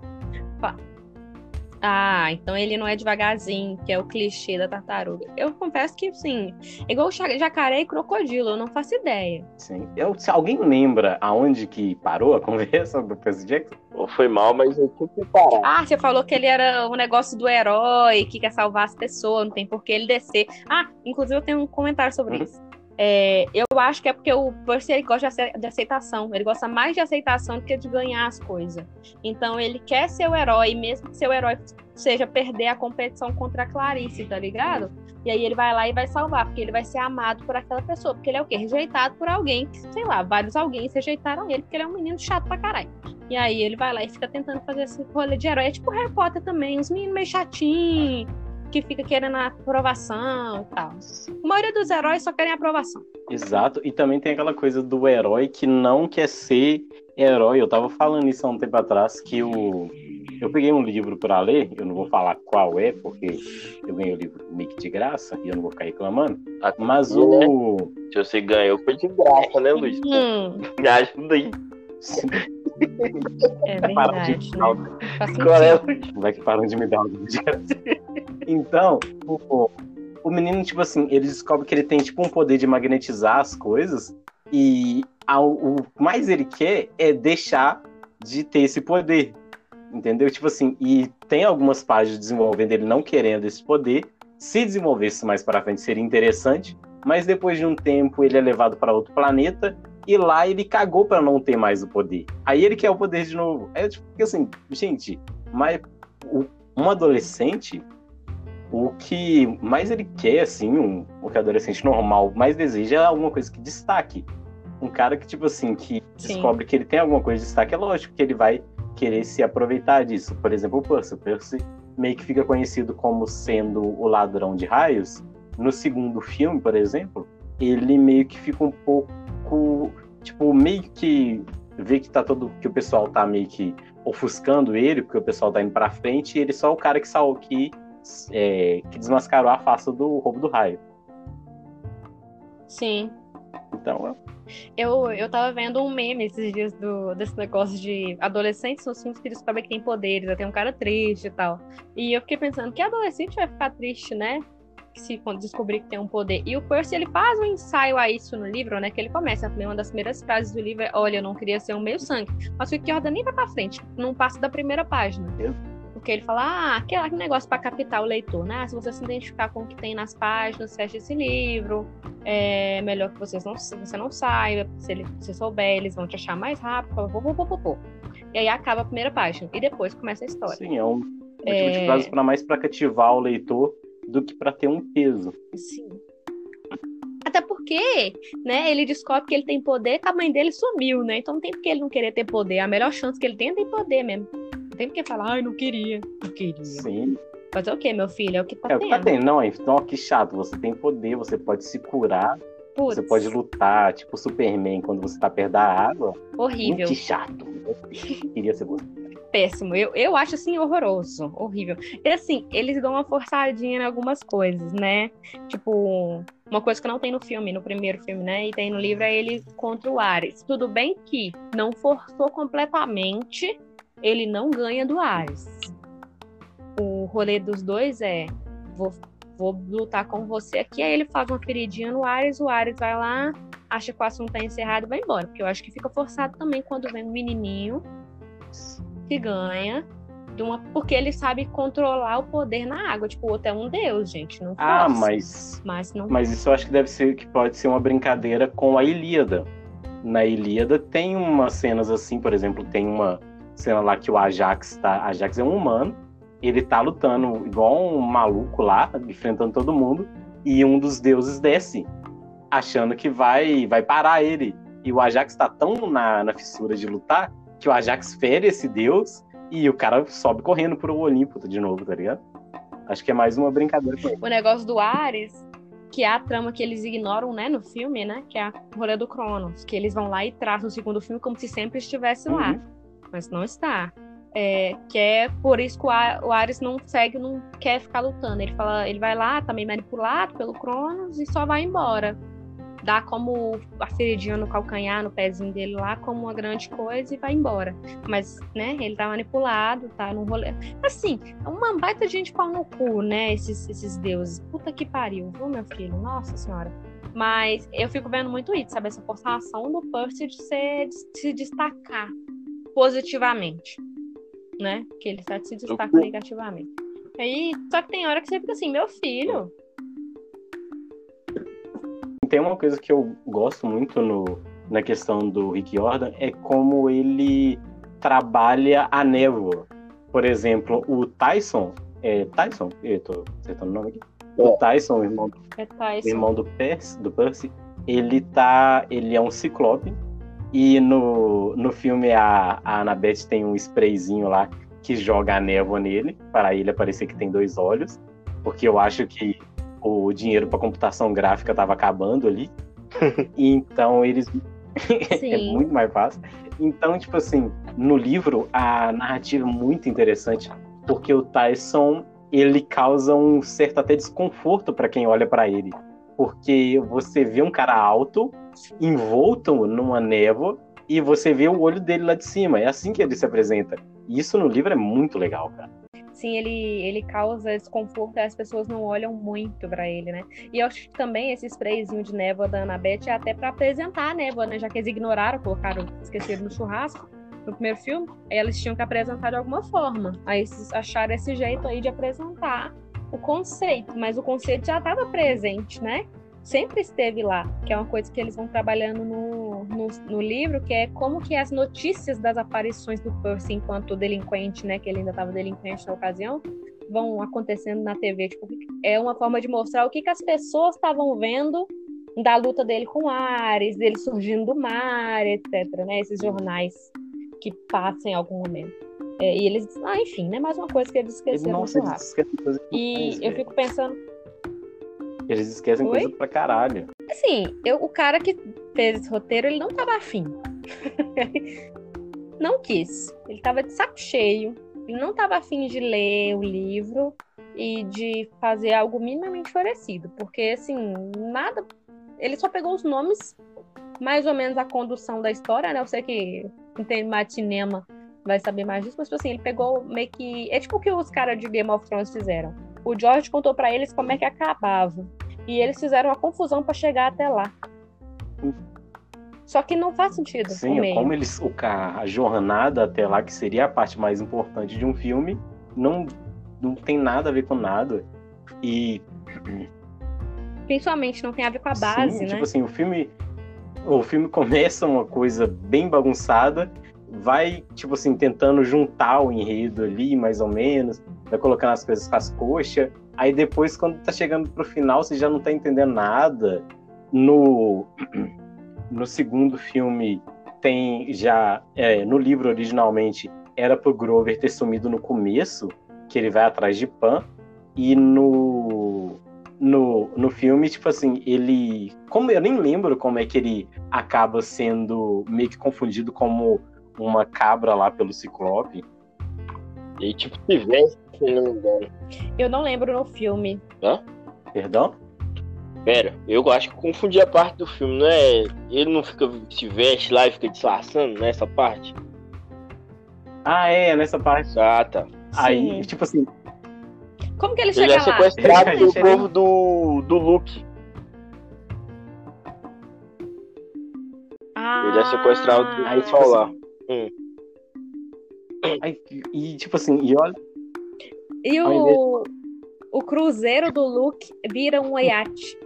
Ah, então ele não é devagarzinho, que é o clichê da tartaruga. Eu confesso que, sim, igual o cha- jacaré e crocodilo, eu não faço ideia. Sim. Eu, se alguém lembra aonde que parou a conversa do Percy Jackson? Ou foi mal, mas eu tinha que parar. Ah, você falou que ele era o negócio do herói que quer salvar as pessoas, não tem por que ele descer. Ah, inclusive eu tenho um comentário sobre Uhum. isso. É, eu acho que é porque o Percy ele gosta de ace- de aceitação. Ele gosta mais de aceitação do que de ganhar as coisas. Então ele quer ser o herói, mesmo que seu herói seja perder a competição contra a Clarice, tá ligado? E aí ele vai lá e vai salvar, porque ele vai ser amado por aquela pessoa. Porque ele é o quê? Rejeitado por alguém, que, sei lá, vários alguém rejeitaram ele, porque ele é um menino chato pra caralho. E aí ele vai lá e fica tentando fazer esse rolê de herói. É tipo Harry Potter também, uns meninos meio chatinhos, que fica querendo a aprovação e tal. A maioria dos heróis só querem aprovação. Exato. E também tem aquela coisa do herói que não quer ser herói. Eu tava falando isso há um tempo atrás, que o. Eu peguei um livro para ler, eu não vou falar qual é, porque eu ganhei o livro meio que de graça e eu não vou ficar reclamando. Tá Mas né? o. Se você ganhou, foi de graça, né, Luiz? Hum, Me ajuda aí. É Para de verdade. Né? Qual é? sentido. Vai que param de me dar um. Então, o, o menino, tipo assim, ele descobre que ele tem tipo um poder de magnetizar as coisas e ao- o mais ele quer é deixar de ter esse poder. Entendeu? Tipo assim, e tem algumas páginas desenvolvendo ele não querendo esse poder. Se desenvolvesse mais para frente seria interessante, mas depois de um tempo ele é levado para outro planeta e lá ele cagou para não ter mais o poder. Aí ele quer o poder de novo. É tipo porque assim, gente, mas o- um adolescente, o que mais ele quer, assim, um, o que adolescente normal mais deseja é alguma coisa que destaque. Um cara que, tipo assim, que Sim. descobre que ele tem alguma coisa de destaque, é lógico que ele vai querer se aproveitar disso. Por exemplo, o Percy. O Percy meio que fica conhecido como sendo o ladrão de raios. No segundo filme, por exemplo, ele meio que fica um pouco, tipo, meio que vê que tá todo que o pessoal tá meio que ofuscando ele, porque o pessoal tá indo pra frente, e ele só é o cara que salvou que, é, que desmascarou a face do roubo do raio. Sim. Então, Eu, eu tava vendo um meme esses dias do, desse negócio de adolescentes nos filmes que descobrem que tem poderes, até um cara triste e tal. E eu fiquei pensando, que adolescente vai ficar triste, né? Se quando descobrir que tem um poder. E o Percy, ele faz um ensaio a isso no livro, né? Que ele começa, uma das primeiras frases do livro é, olha, eu não queria ser um meio sangue. Mas o Rick nem vai pra frente, não passa da primeira página. Porque ele fala, ah, aquele negócio pra captar o leitor, né? Se você se identificar com o que tem nas páginas, fecha esse livro é melhor que vocês não, você não saiba, se ele, se souber, eles vão te achar mais rápido, pô, pô, pô, pô, pô. E aí acaba a primeira página, e depois começa a história. sim, é um motivo É. de frase para mais para cativar o leitor do que para ter um peso. Sim. Até porque, né, ele descobre que ele tem poder que a mãe dele sumiu, né? Então não tem porque ele não querer ter poder. A melhor chance que ele tem é ter poder mesmo. Não tem porque falar, ai, não queria, não queria. Sim. Fazer o quê, meu filho? É o que tá É o que tendo. tá tendo. Não, então, que chato. Você tem poder, você pode se curar, Putz, você pode lutar, tipo Superman quando você tá perto da água. horrível. Que chato. Queria ser você. Péssimo. Eu, eu acho assim horroroso, horrível. E assim, eles dão uma forçadinha em algumas coisas, né? Tipo, uma coisa que não tem no filme, no primeiro filme, né? E tem no livro é ele contra o Ares. Tudo bem que não forçou completamente, ele não ganha do Ares. O rolê dos dois é vou, vou lutar com você aqui, aí ele faz uma feridinha no Ares, o Ares vai lá, acha que o assunto tá encerrado e vai embora. Porque eu acho que fica forçado também quando vem um menininho que ganha de uma, porque ele sabe controlar o poder na água. Tipo, o outro é um deus, gente. Não ah, mas. Mas, não... mas isso eu acho que deve ser que pode ser uma brincadeira com a Ilíada. Na Ilíada tem umas cenas assim, por exemplo, tem uma cena lá que o Ajax tá. Ajax é um humano, ele tá lutando igual um maluco lá, enfrentando todo mundo, e um dos deuses desce, achando que vai, vai parar ele. E o Ajax tá tão na, na fissura de lutar que o Ajax fere esse deus e o cara sobe correndo pro Olimpo de novo, tá ligado? Acho que é mais uma brincadeira. O negócio do Ares, que é a trama que eles ignoram, né, no filme, né? Que é a rolê do Cronos. Que eles vão lá e traçam o segundo filme como se sempre estivesse uhum. lá. Mas não está. É, que é por isso que o, Ares não segue, não quer ficar lutando. Ele fala, ele vai lá, tá meio manipulado pelo Cronos e só vai embora dá como a feridinha no calcanhar, no pezinho dele lá, como uma grande coisa e vai embora. Mas, né, ele tá manipulado, tá no rolê. Assim, é uma baita gente pau no cu, né, esses, esses deuses. Puta que pariu, viu, meu filho? Nossa senhora. Mas eu fico vendo muito isso, sabe? Essa forçação do Percy de, ser, de se destacar positivamente, né? Que ele só se destaca negativamente. Aí, só que tem hora que você fica assim, meu filho, tem uma coisa que eu gosto muito no, na questão do Rick Jordan é como ele trabalha a névoa. Por exemplo, o Tyson, é Tyson, eu tô acertando o nome aqui. O é. Tyson, o irmão, é Tyson. irmão do Percy, do Percy, ele tá, ele é um ciclope e no, no filme a, a Annabeth tem um sprayzinho lá que joga a névoa nele para ele parecer que tem dois olhos, porque eu acho que o dinheiro para computação gráfica estava acabando ali. então eles é muito mais fácil. Então, tipo assim, no livro a narrativa é muito interessante porque o Tyson ele causa um certo até desconforto para quem olha para ele, porque você vê um cara alto envolto numa névoa e você vê o olho dele lá de cima. É assim que ele se apresenta. E isso no livro é muito legal, cara assim, ele, ele causa desconforto e as pessoas não olham muito para ele, né? E eu acho que também esse sprayzinho de névoa da Annabeth é até para apresentar a névoa, né? Já que eles ignoraram, colocaram, esqueceram no churrasco no primeiro filme, aí eles tinham que apresentar de alguma forma. Aí acharam esse jeito aí de apresentar o conceito, mas o conceito já estava presente, né? Sempre esteve lá, que é uma coisa que eles vão trabalhando no, no, no, livro, que é como que as notícias das aparições do Percy enquanto delinquente, né, que ele ainda estava delinquente na ocasião, vão acontecendo na TV. Tipo, é uma forma de mostrar o que, que as pessoas estavam vendo da luta dele com Ares, dele surgindo do mar, etc. Né, esses jornais que passam em algum momento. É, e eles, ah, enfim, né, mais uma coisa que eles esqueceram Nossa, muito rápido. E eu fico pensando eles esquecem Oi? coisa pra caralho. Assim, eu, o cara que fez esse roteiro, ele não tava afim. não quis. Ele tava de saco cheio. Ele não tava afim de ler o livro e de fazer algo minimamente parecido. Porque, assim, nada. Ele só pegou os nomes, mais ou menos a condução da história, né? Eu sei que mais cinema vai saber mais disso, mas, tipo assim, ele pegou meio que. É tipo o que os caras de Game of Thrones fizeram o George contou para eles como é que acabava. E eles fizeram uma confusão para chegar até lá. Só que não faz sentido. Sim, como eles. O, a jornada até lá, que seria a parte mais importante de um filme, não, não tem nada a ver com nada. E. Principalmente não tem a ver com a base, Sim, né? Tipo assim, o filme. O filme começa uma coisa bem bagunçada, vai, tipo assim, tentando juntar o enredo ali, mais ou menos vai colocando as coisas com as coxas. Aí depois, quando tá chegando pro final, você já não tá entendendo nada. No, no segundo filme, tem já. É, no livro originalmente, era pro Grover ter sumido no começo, que ele vai atrás de Pan. E no, no, no filme, tipo assim, ele. Como eu nem lembro como é que ele acaba sendo meio que confundido como uma cabra lá pelo Ciclope. E tipo, se veste, se não me engano. Eu não lembro no filme. Hã? Perdão? Pera, eu acho que confundi a parte do filme, não é? Ele não fica se veste lá e fica disfarçando nessa parte? Ah, é, nessa parte. Ah, tá. Aí, Sim. tipo assim. Como que ele chega ele é sequestrado lá? pelo povo do, do Luke. Ah, ele é sequestrado do pessoal lá. Hum. E tipo assim, e olha. E o, o cruzeiro do Luke vira um iate.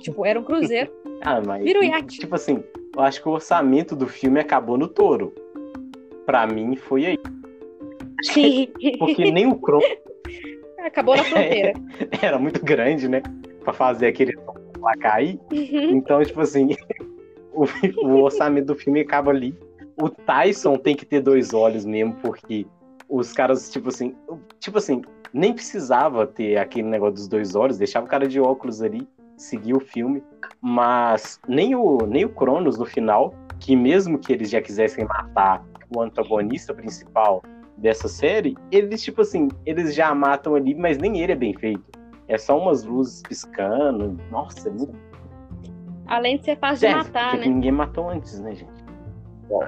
Tipo, era um cruzeiro. Ah, mas. Vira um iate. Tipo assim, eu acho que o orçamento do filme acabou no touro. Pra mim, foi aí. Sim. Porque nem o Crono. Acabou na fronteira. Era muito grande, né? Pra fazer aquele lá cair. Uhum. Então, tipo assim, o, o orçamento do filme acaba ali. O Tyson tem que ter dois olhos mesmo, porque os caras, tipo assim, tipo assim, nem precisava ter aquele negócio dos dois olhos, deixava o cara de óculos ali, seguir o filme, mas nem o, nem o Cronos no final, que mesmo que eles já quisessem matar o antagonista principal dessa série, eles, tipo assim, eles já matam ali, mas nem ele é bem feito. É só umas luzes piscando. Nossa, muito... Além de ser fácil de matar, né? Ninguém matou antes, né, gente? Bom.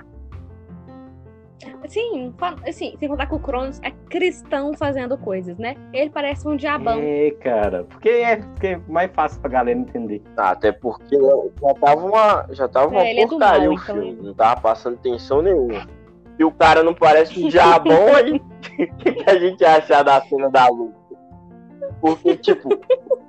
Sim, assim, sem contar que o Cronos é cristão fazendo coisas, né? Ele parece um diabão. É, cara, porque é, porque é mais fácil pra galera entender. Ah, até porque já tava uma, já tava uma é, porcaria é mal, o então filme, não tava passando tensão nenhuma. E o cara não parece um diabão aí, o que a gente achar da cena da luta? Porque, tipo,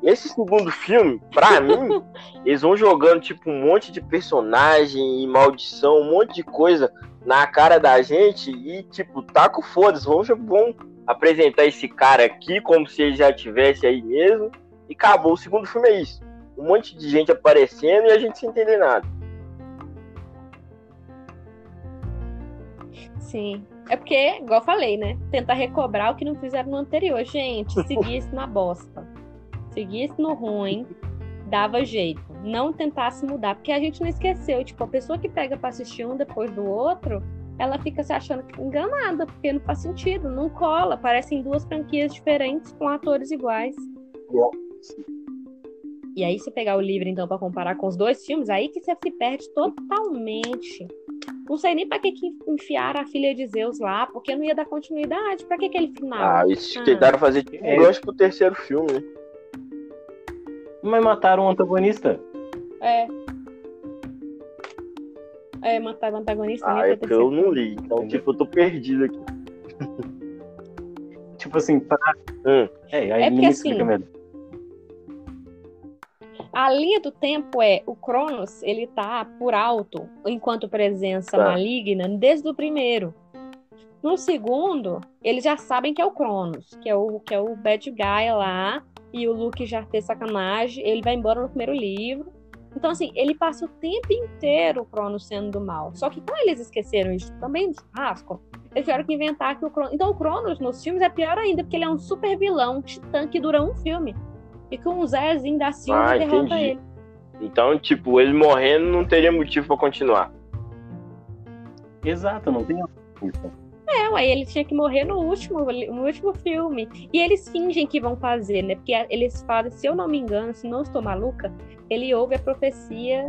esse segundo filme, pra mim, eles vão jogando, tipo, um monte de personagem e maldição, um monte de coisa na cara da gente e, tipo, taca o foda-se, vamos, vamos apresentar esse cara aqui como se ele já tivesse aí mesmo e acabou. O segundo filme é isso. Um monte de gente aparecendo e a gente sem entender nada. Sim. É porque, igual eu falei, né? Tentar recobrar o que não fizeram no anterior. Gente, seguisse na bosta. Seguisse no ruim, dava jeito não tentasse mudar, porque a gente não esqueceu, tipo, a pessoa que pega para assistir um depois do outro, ela fica se achando enganada, porque não faz sentido, não cola, parecem duas franquias diferentes com atores iguais. E aí, se pegar o livro, então, para comparar com os dois filmes, aí que você se perde totalmente. Não sei nem pra que, que enfiaram a filha de Zeus lá, porque não ia dar continuidade. Pra que aquele final? Ah, eles ah. tentaram fazer tipo um gancho pro terceiro filme, né? Mas mataram o antagonista. É. É, matar o antagonista. Ah, é porque eu não li. Então, tipo, eu tô perdido aqui. tipo assim, pra... Hum. É, aí é porque, assim, A linha do tempo é o Cronos, ele tá por alto enquanto presença tá. maligna desde o primeiro. No segundo, eles já sabem que é o Cronos, que é o que é o bad guy lá, e o Luke já fez sacanagem, ele vai embora no primeiro livro. Então, assim, ele passa o tempo inteiro o Cronos sendo do mal. Só que como eles esqueceram isso também do churrasco, eles tiveram que inventar que o Cronos. Então, o Cronos nos filmes é pior ainda, porque ele é um super vilão, titã, que dura um filme. E com um Zezinho da Silva ah, derrota entendi. ele. Então, tipo, ele morrendo não teria motivo para continuar. Exato, não tem. É, aí ele tinha que morrer no último, no último filme. E eles fingem que vão fazer, né? Porque eles falam, se eu não me engano, se não estou maluca, ele ouve a profecia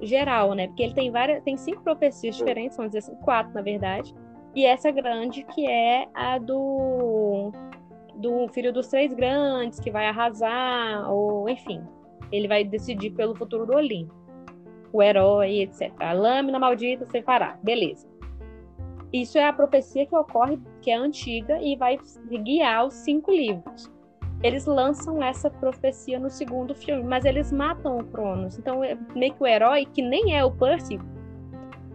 geral, né? Porque ele tem várias, tem cinco profecias diferentes, vamos dizer assim, quatro na verdade. E essa grande que é a do do filho dos três grandes que vai arrasar, ou enfim, ele vai decidir pelo futuro do Olimpo. O herói, etc. A lâmina maldita separar, beleza. Isso é a profecia que ocorre, que é antiga e vai guiar os cinco livros. Eles lançam essa profecia no segundo filme, mas eles matam o Cronos. Então, é meio que o herói, que nem é o Percy,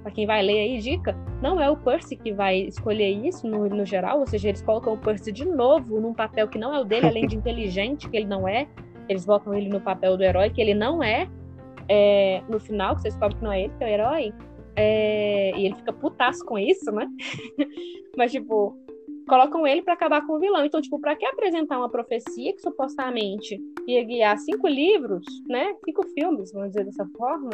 para quem vai ler aí, dica, não é o Percy que vai escolher isso no, no geral, ou seja, eles colocam o Percy de novo num papel que não é o dele, além de inteligente, que ele não é. Eles botam ele no papel do herói, que ele não é. é no final, que você descobre que não é ele que é o herói. É, e ele fica putaço com isso, né? Mas, tipo, colocam ele para acabar com o vilão. Então, tipo, para que apresentar uma profecia que supostamente ia guiar cinco livros, né? Cinco filmes, vamos dizer dessa forma.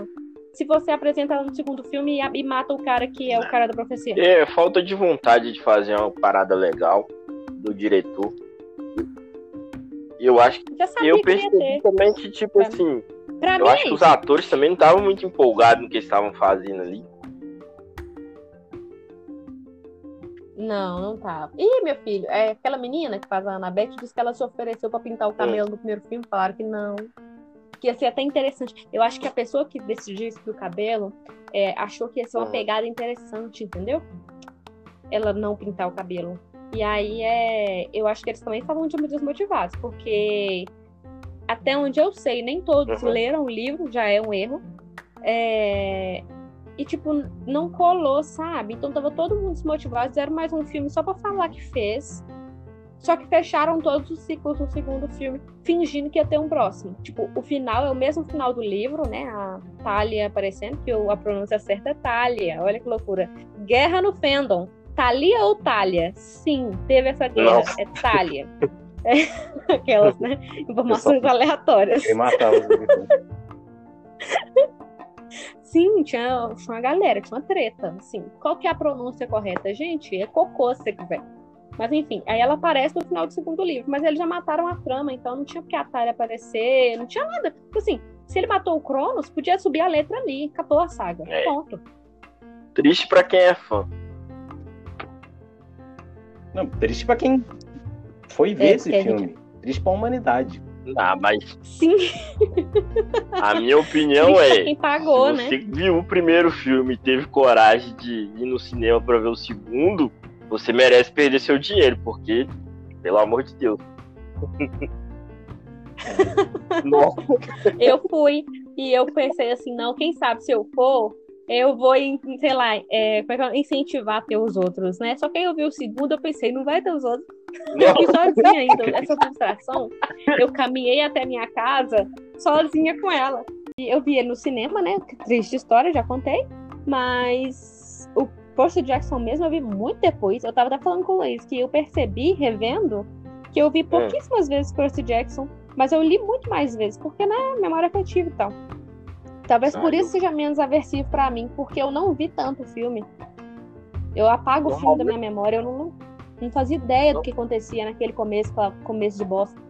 Se você apresenta no segundo filme e, e mata o cara que é o cara da profecia. É, falta de vontade de fazer uma parada legal do diretor. Eu acho que eu percebi também que, tipo pra assim, pra eu acho é que os atores também não estavam muito empolgados no que estavam fazendo ali. Não, não tava. Ih, meu filho, é aquela menina que faz a Anabeth disse que ela se ofereceu para pintar o camelo no primeiro filme, falaram que não. Que ia ser até interessante. Eu acho que a pessoa que decidiu isso do cabelo é, achou que ia ser uma pegada interessante, entendeu? ela não pintar o cabelo. E aí é. Eu acho que eles também estavam desmotivados, porque até onde eu sei, nem todos uhum. leram o livro, já é um erro. É... E, tipo, não colou, sabe? Então tava todo mundo desmotivado, fizeram mais um filme só pra falar que fez. Só que fecharam todos os ciclos do segundo filme, fingindo que ia ter um próximo. Tipo, o final é o mesmo final do livro, né? A Talia aparecendo, que a pronúncia certa é Talia. Olha que loucura. Guerra no fandom. Talia ou Talia? Sim, teve essa guerra. É Talia. É, aquelas, né? Informações aleatórias. matar os Sim, tinha, tinha uma galera, tinha uma treta. Assim, qual que é a pronúncia correta? Gente, é cocô se você quiser. Mas enfim, aí ela aparece no final do segundo livro. Mas eles já mataram a trama, então não tinha porque a Talia aparecer, não tinha nada. Tipo assim, se ele matou o Cronos, podia subir a letra ali, acabou a saga. É. Ponto. Triste para quem é fã. Não, triste para quem foi ver é, esse filme. Gente... Triste pra humanidade. Ah, mas. Sim. A minha opinião é. Quem pagou, se você né? viu o primeiro filme e teve coragem de ir no cinema para ver o segundo, você merece perder seu dinheiro, porque, pelo amor de Deus. eu fui e eu pensei assim, não, quem sabe se eu for, eu vou, sei lá, é, é incentivar a ter os outros, né? Só que aí eu vi o segundo, eu pensei, não vai ter os outros. Eu fui sozinha ainda, essa frustração. Eu caminhei até minha casa sozinha com ela. E eu vi ele no cinema, né? Triste história, já contei. Mas o Percy Jackson mesmo eu vi muito depois. Eu tava até falando com o Luiz que eu percebi, revendo, que eu vi pouquíssimas é. vezes Percy Jackson. Mas eu li muito mais vezes, porque, né, memória afetiva e tal. Talvez por isso seja menos aversivo para mim, porque eu não vi tanto o filme. Eu apago o filme da minha memória, eu não, não fazia ideia do que acontecia naquele começo, começo de bosta.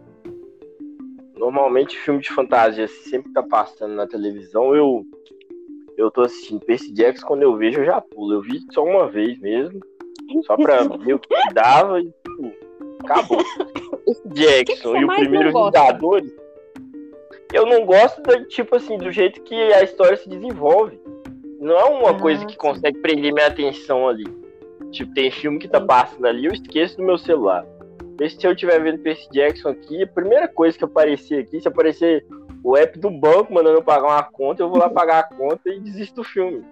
Normalmente filme de fantasia sempre tá passando na televisão, eu eu tô assistindo Percy Jackson, quando eu vejo eu já pulo. Eu vi só uma vez mesmo, só pra ver o que dava e tipo, acabou. Percy Jackson e o primeiro Vingadores eu não gosto do tipo assim, do jeito que a história se desenvolve. Não é uma ah, coisa que consegue prender minha atenção ali. Tipo, tem filme que tá passando ali, eu esqueço do meu celular. Esse se eu estiver vendo Percy Jackson aqui, a primeira coisa que aparecer aqui, se aparecer o app do banco mandando eu pagar uma conta, eu vou lá pagar a conta e desisto do filme.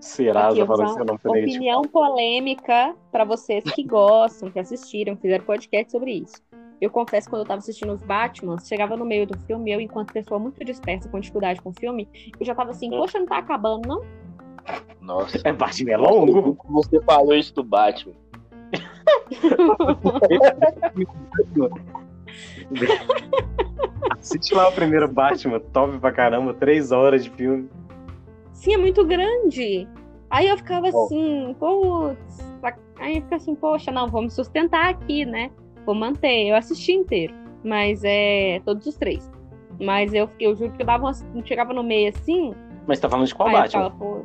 Serasa seu nome Opinião polêmica para vocês que gostam, que assistiram, fizeram podcast sobre isso. Eu confesso, quando eu tava assistindo os Batman, chegava no meio do filme, eu, enquanto pessoa muito dispersa, com dificuldade com o filme, eu já tava assim, hum. poxa, não tá acabando, não? Nossa. É Batman é longo? Você falou isso do Batman. Assiste lá o primeiro Batman, top pra caramba, três horas de filme. Sim, é muito grande. Aí eu ficava assim, putz. Aí eu ficava assim, poxa, não, vamos sustentar aqui, né? Vou manter. Eu assisti inteiro. Mas é. Todos os três. Mas eu, eu juro que eu dava uma, chegava no meio assim. Mas tá falando de qual Batman? Ficava,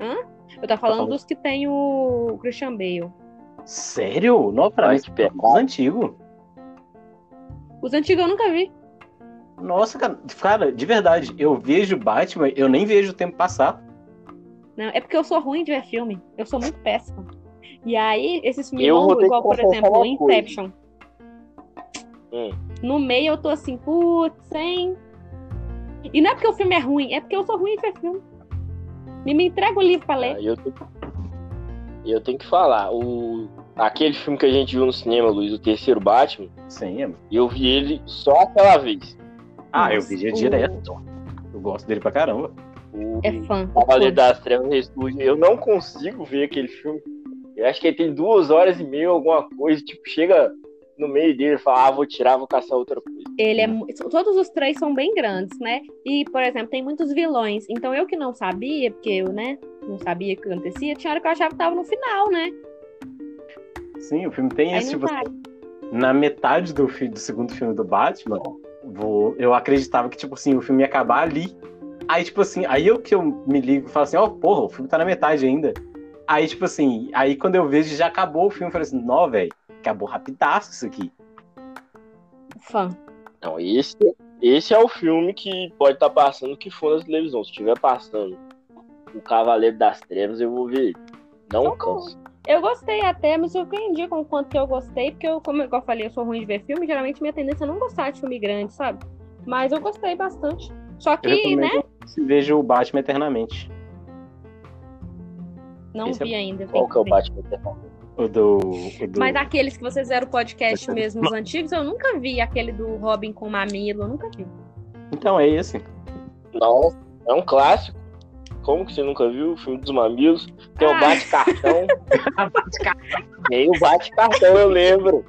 Hã? eu tava falando, tá dos que tem o Christian Bale. Sério? Não, pra mim, os antigos. Os antigos eu nunca vi. Nossa, cara, cara, de verdade, eu vejo Batman, eu nem vejo o tempo passar. Não, é porque eu sou ruim de ver filme. Eu sou muito péssima. E aí, esses filmes longos, igual, por exemplo, Inception. Hum. No meio eu tô assim, putz, hein? E não é porque o filme é ruim, é porque eu sou ruim em ver filme. Me, me entrega o livro pra ler. Ah, eu, tenho... eu tenho que falar, o... aquele filme que a gente viu no cinema, Luiz, o terceiro Batman. Sim, é. Eu vi ele só aquela vez. Ah, Nossa, eu vi o... direto. Eu gosto dele pra caramba. O é fã. Cavaleiro das Trevas Ressurge. Eu não consigo ver aquele filme. Eu acho que ele tem duas horas e meia, alguma coisa. Tipo, chega no meio dele e fala, ah, vou tirar, vou caçar outra coisa. Ele é. Todos os três são bem grandes, né? E, por exemplo, tem muitos vilões. Então eu que não sabia, porque eu, né, não sabia o que acontecia, tinha hora que eu achava que tava no final, né? Sim, o filme tem esse, tipo, na metade do, do segundo filme do Batman, vou, eu acreditava que, tipo assim, o filme ia acabar ali. Aí, tipo assim, aí eu que eu me ligo e falo assim, ó, oh, porra, o filme tá na metade ainda. Aí, tipo assim, aí quando eu vejo já acabou o filme, eu falei assim, não, velho, acabou rapidaço isso aqui. Fã. Não, esse, esse é o filme que pode estar tá passando que for na televisão. Se estiver passando o Cavaleiro das Trevas, eu vou ver. Não então, canso. Eu gostei até, me surpreendi com o quanto que eu gostei, porque eu, como eu falei, eu sou ruim de ver filme, geralmente minha tendência é não gostar de filme grande, sabe? Mas eu gostei bastante. Só que, né? Vejo o Batman eternamente. Não Esse vi é... ainda. Qual que é o Batman eternamente? O do, o do... Mas aqueles que vocês fizeram podcast mesmo, os antigos, eu nunca vi aquele do Robin com Mamilo, eu nunca vi. Então é esse. Não, é um clássico. Como que você nunca viu o filme dos mamilos? Tem o ah. bate-cartão. Tem o bate-cartão, eu lembro.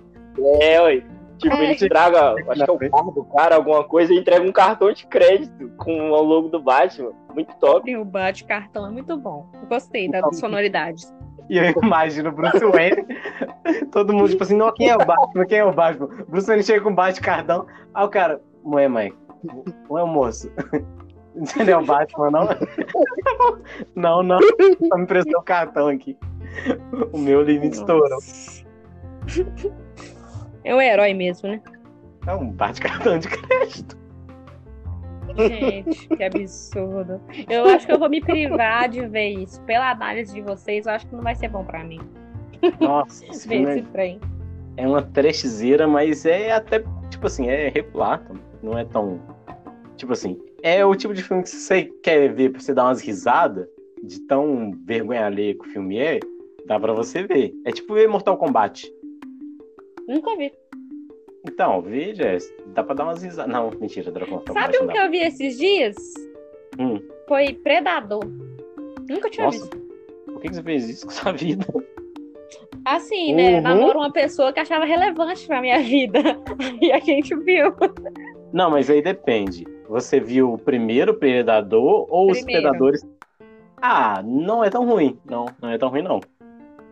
É, ué. Tipo, é. ele entrega, acho que é o carro do cara, alguma coisa, e entrega um cartão de crédito com o logo do Batman. Muito top. Tem o bate-cartão, é muito bom. Eu gostei das sonoridades. E eu imagino o Bruce Wayne, todo mundo, tipo assim, não, quem é o Batman? Quem é o Batman? Bruce Wayne chega com bate-cartão. Aí o cara, mãe, mãe, não é o moço. Você é o Batman, não? não, não. Só me prestou o cartão aqui. O meu limite estourou. É o herói mesmo, né? É um bate-cartão de crédito. Gente, que absurdo. Eu acho que eu vou me privar de ver isso. Pela análise de vocês, eu acho que não vai ser bom pra mim. Nossa, ver esse é... trem. É uma trashzeira, mas é até, tipo assim, é regular. Não é tão. Tipo assim, é o tipo de filme que você quer ver pra você dar umas risadas, de tão vergonha alheia que o filme é, dá pra você ver. É tipo ver Mortal Kombat. Nunca vi. Então, veja, dá pra dar umas risadas. Não, mentira, Dragon Sabe um que eu vi esses dias? Hum. Foi Predador. Nunca tinha Nossa, visto. Por que você fez isso com sua vida? Assim, né? Uhum. Namoro uma pessoa que achava relevante pra minha vida. E a gente viu. Não, mas aí depende. Você viu o primeiro Predador ou primeiro. os Predadores? Ah, não é tão ruim. Não, não é tão ruim, não.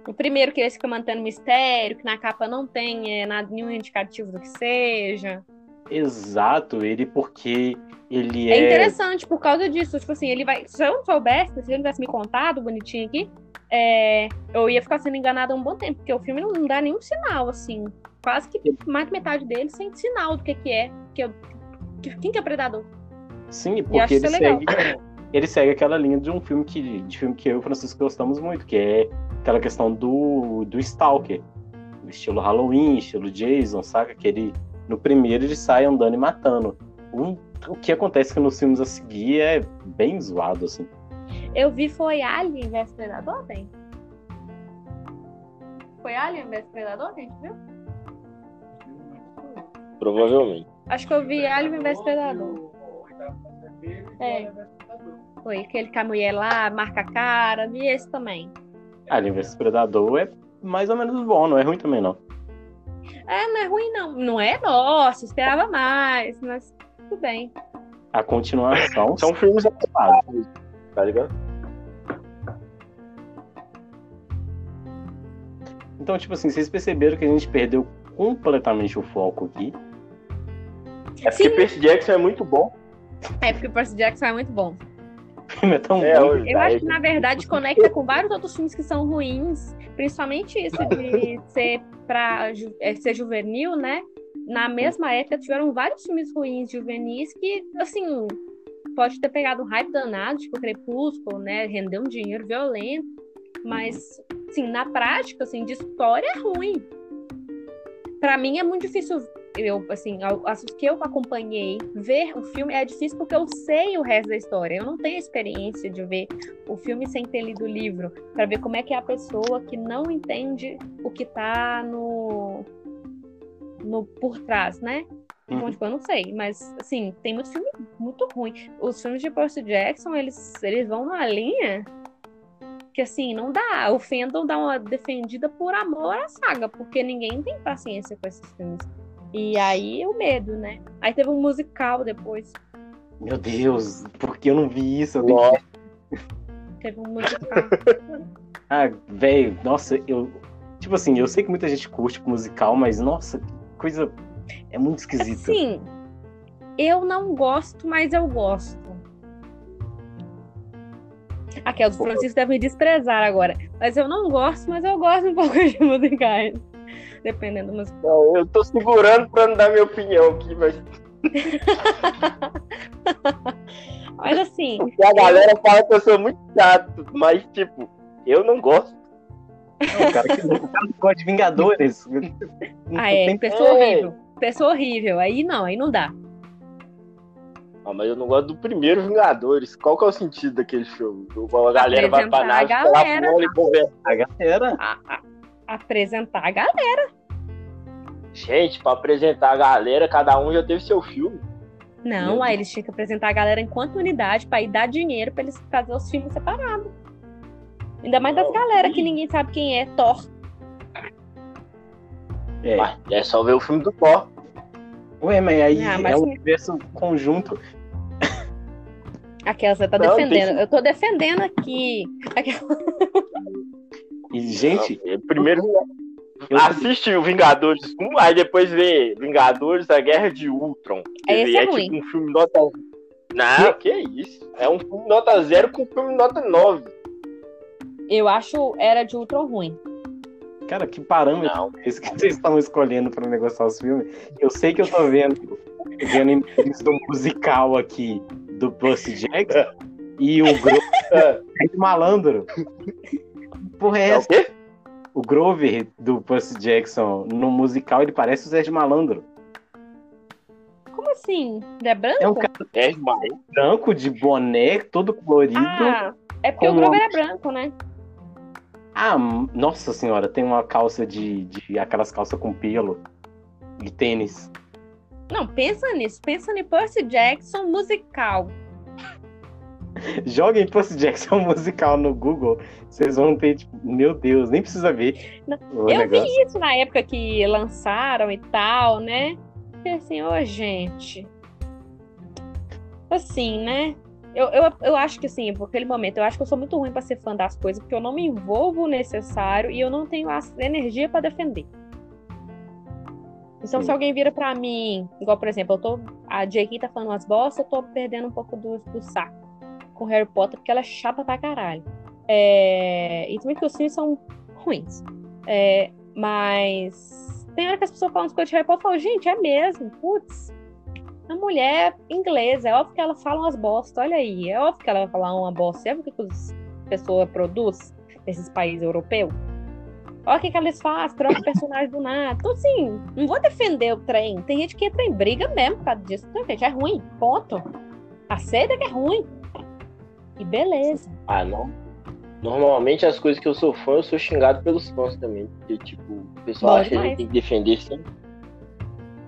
O primeiro que eles ficam mantendo mistério, que na capa não tem é, nada, nenhum indicativo do que seja. Exato, ele porque ele é. É interessante por causa disso. Tipo assim, ele vai. Se eu não soubesse, se ele não tivesse me contado bonitinho aqui, é, eu ia ficar sendo enganada um bom tempo, porque o filme não, não dá nenhum sinal, assim. Quase que mais metade dele sem sinal do que, que é. Que eu, que, quem que é predador? Sim, porque ele segue, ele segue aquela linha de um filme que, de filme que eu e o Francisco gostamos muito, que é aquela questão do, do Stalker. Estilo Halloween, estilo Jason, saca? Que ele, no primeiro, ele sai andando e matando. Um, o que acontece que nos filmes a seguir é bem zoado, assim. Eu vi foi Alien vs Predador, tem? Foi Alien vs Predador que a gente viu? Provavelmente. Acho que eu vi Alien vs Predador. É. Foi aquele que a mulher lá marca a cara, vi esse também. Alien vs Predador é mais ou menos bom, não é ruim também, não. É, não é ruim, não. Não é, nossa, esperava mais, mas tudo bem. A continuação. São filmes acabados, tá ligado? Então, tipo assim, vocês perceberam que a gente perdeu completamente o foco aqui. É porque Sim. Percy Jackson é muito bom. É porque Percy Jackson é muito bom filme é tão é, bom. Eu acho que, na verdade, conecta com vários outros filmes que são ruins. Principalmente isso de ser pra é, ser juvenil, né? Na mesma época tiveram vários filmes ruins juvenis que, assim, pode ter pegado um hype danado, tipo Crepúsculo, né? Render um dinheiro violento. Mas, assim, na prática, assim, de história é ruim. Para mim é muito difícil eu, assim, as que eu acompanhei, ver o filme é difícil porque eu sei o resto da história. Eu não tenho experiência de ver o filme sem ter lido o livro, para ver como é que é a pessoa que não entende o que tá no, no por trás, né? Então, uhum. tipo, eu não sei, mas, assim, tem muito filme muito ruim. Os filmes de Percy Jackson, eles, eles vão numa linha que, assim, não dá. O fandom dá uma defendida por amor à saga, porque ninguém tem paciência com esses filmes. E aí o medo, né? Aí teve um musical depois. Meu Deus, por que eu não vi isso? Nossa. Teve um musical. ah, velho, nossa, eu. Tipo assim, eu sei que muita gente curte musical, mas nossa, coisa. É muito esquisita. Sim. Eu não gosto, mas eu gosto. Aqueles os Francisco devem me desprezar agora. Mas eu não gosto, mas eu gosto um pouco de musicais dependendo do musical. Não, eu tô segurando pra não dar minha opinião aqui, mas. mas assim. Porque a galera eu... fala que eu sou muito chato, mas, tipo, eu não gosto. Não, o cara que o cara gosta de Vingadores. ah, é, pessoa horrível. Pessoa horrível. Aí não, aí não dá. Ah, mas eu não gosto do primeiro Vingadores. Qual que é o sentido daquele filme? A galera vai pra nave, a galera. e conversa. A galera. A, a, apresentar a galera. Gente, pra apresentar a galera, cada um já teve seu filme. Não, aí eles tinham que apresentar a galera enquanto unidade pra ir dar dinheiro pra eles fazer os filmes separados. Ainda mais das galera que ninguém sabe quem é Thor. É. É só ver o filme do Thor. Ué, mas aí ah, mas é um universo conjunto. Aquela você tá Não, defendendo. Eu tô defendendo aqui. Aquela... E, gente. Não, primeiro. Eu... Assiste o Vingadores 1, aí depois vê Vingadores, a Guerra de Ultron. Esse é, é tipo um filme nota. Não, que isso? É um filme nota zero com um filme nota 9. Eu acho Era de Ultron ruim. Cara, que parâmetro não. esse que vocês estão escolhendo para negociar os filmes? Eu sei que eu tô vendo, vendo imagens do musical aqui do Percy Jackson e o Grover é malandro. Porra, é, é essa? O, o Grover do Percy Jackson no musical ele parece o Sérgio Malandro. Como assim? Ele é branco? É um cara é branco, de boné, todo colorido. Ah, é porque o Grover é branco, né? Ah, nossa senhora, tem uma calça de, de aquelas calças com pelo de tênis. Não, pensa nisso. Pensa em Percy Jackson musical. Joguem Percy Jackson musical no Google. Vocês vão ter, tipo, meu Deus, nem precisa ver. Não, eu negócio. vi isso na época que lançaram e tal, né? E assim, ô oh, gente. Assim, né? Eu, eu, eu acho que assim, por aquele momento, eu acho que eu sou muito ruim para ser fã das coisas, porque eu não me envolvo o necessário e eu não tenho a energia para defender. Então, Sim. se alguém vira para mim, igual, por exemplo, eu tô. A J.K. tá falando umas bostas, eu tô perdendo um pouco do, do saco com Harry Potter, porque ela é chata pra caralho. É, e também que os filmes são ruins. É, mas tem hora que as pessoas falam as coisas de Harry Potter e falam, gente, é mesmo, putz, a mulher inglesa, é óbvio que ela fala umas bostas, olha aí, é óbvio que ela vai falar uma bosta, é óbvio que as pessoas produzem nesses países europeus. Olha o que, que eles fazem, troca o personagem do nada. Então, assim, não vou defender o trem. Tem gente que entra em briga mesmo por causa disso. Então, gente, é ruim, ponto. A seda é que é ruim. E beleza. Ah, não. Normalmente as coisas que eu sou fã, eu sou xingado pelos fãs também. Porque, tipo, o pessoal acha que a gente tem que defender sempre.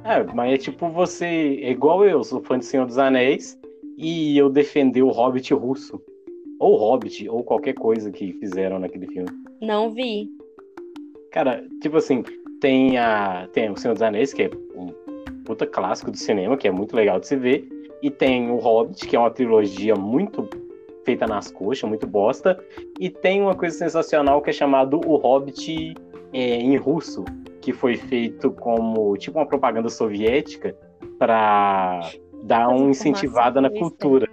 É, mas é tipo você, é igual eu, sou fã de Senhor dos Anéis e eu defender o Hobbit russo. Ou Hobbit, ou qualquer coisa que fizeram naquele filme. Não vi. Cara, tipo assim, tem a. Tem o Senhor dos Anéis, que é um puta clássico do cinema, que é muito legal de se ver. E tem o Hobbit, que é uma trilogia muito feita nas coxas, muito bosta. E tem uma coisa sensacional que é chamado O Hobbit é, em russo, que foi feito como tipo uma propaganda soviética para dar uma incentivada na cultura.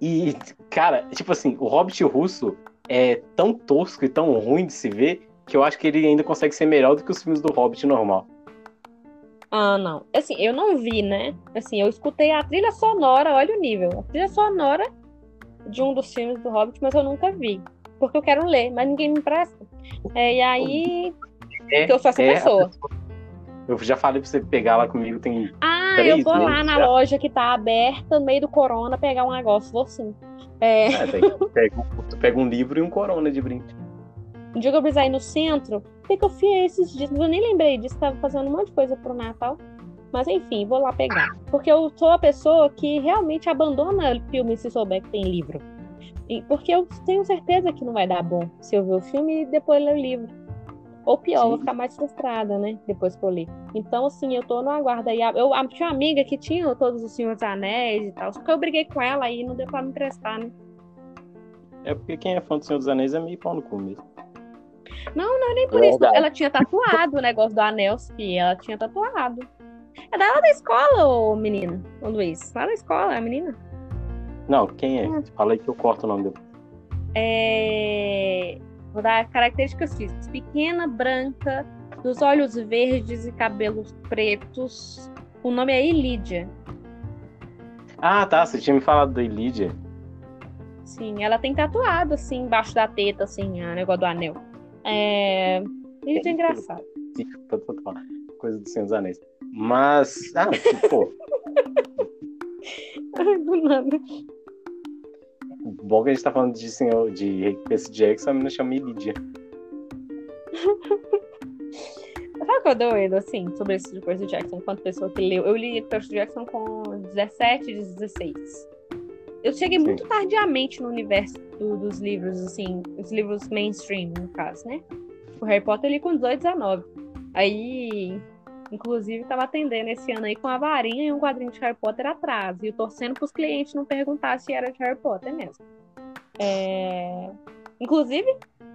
E, cara, tipo assim, o Hobbit russo é tão tosco e tão ruim de se ver que eu acho que ele ainda consegue ser melhor do que os filmes do Hobbit normal. Ah, não. Assim, eu não vi, né? Assim, eu escutei a trilha sonora, olha o nível. A trilha sonora de um dos filmes do Hobbit, mas eu nunca vi. Porque eu quero ler, mas ninguém me empresta. É, e aí é, eu sou essa é pessoa. Eu já falei pra você pegar lá comigo, tem. Ah, eu vou lá na já. loja que tá aberta, no meio do corona, pegar um negócio, vou sim. É... É, tu, pega, pega um livro e um corona de brinde. Um dia que eu precisar ir no centro, o que, que eu fiz esses dias? Eu nem lembrei disso, tava fazendo um monte de coisa pro Natal. Mas enfim, vou lá pegar. Porque eu sou a pessoa que realmente abandona filme se souber que tem livro. E, porque eu tenho certeza que não vai dar bom se eu ver o filme e depois ler o livro. Ou pior, Sim. vou ficar mais frustrada, né? Depois que eu li. Então, assim, eu tô no aguardo aí. Eu, eu tinha uma amiga que tinha todos os Senhores Anéis e tal. Só que eu briguei com ela e não deu pra me emprestar, né? É porque quem é fã do Senhor dos Anéis é meio pau no cu mesmo. Não, não, nem por é isso. Ela tinha tatuado o negócio do anel, que ela tinha tatuado. É da da escola, ô menina, ô Luiz. Lá da escola, é a menina. Não, quem é? é. Fala aí que eu corto o nome dele. É. Vou dar características físicas. Pequena, branca, dos olhos verdes e cabelos pretos. O nome é Ilídia. Ah, tá. Você tinha me falado da Ilídia. Sim, ela tem tatuado, assim, embaixo da teta, assim, o negócio do anel. É. Isso é engraçado. Coisa do Senhor dos Anéis. Mas. Ah, pô. do nada. Bom que a gente tá falando de senhor de Percy Jackson, a menina chama Lídia. Sabe o que eu doido, assim, sobre esse de Percy Jackson, enquanto pessoa que leu? Eu li Percy Jackson com 17, 16. Eu cheguei Sim. muito tardiamente no universo do, dos livros, assim, os livros mainstream, no caso, né? O Harry Potter ali com 18, 19. Aí, inclusive, tava atendendo esse ano aí com a varinha e um quadrinho de Harry Potter atrás. E eu torcendo pros clientes não perguntar se era de Harry Potter mesmo. É... Inclusive,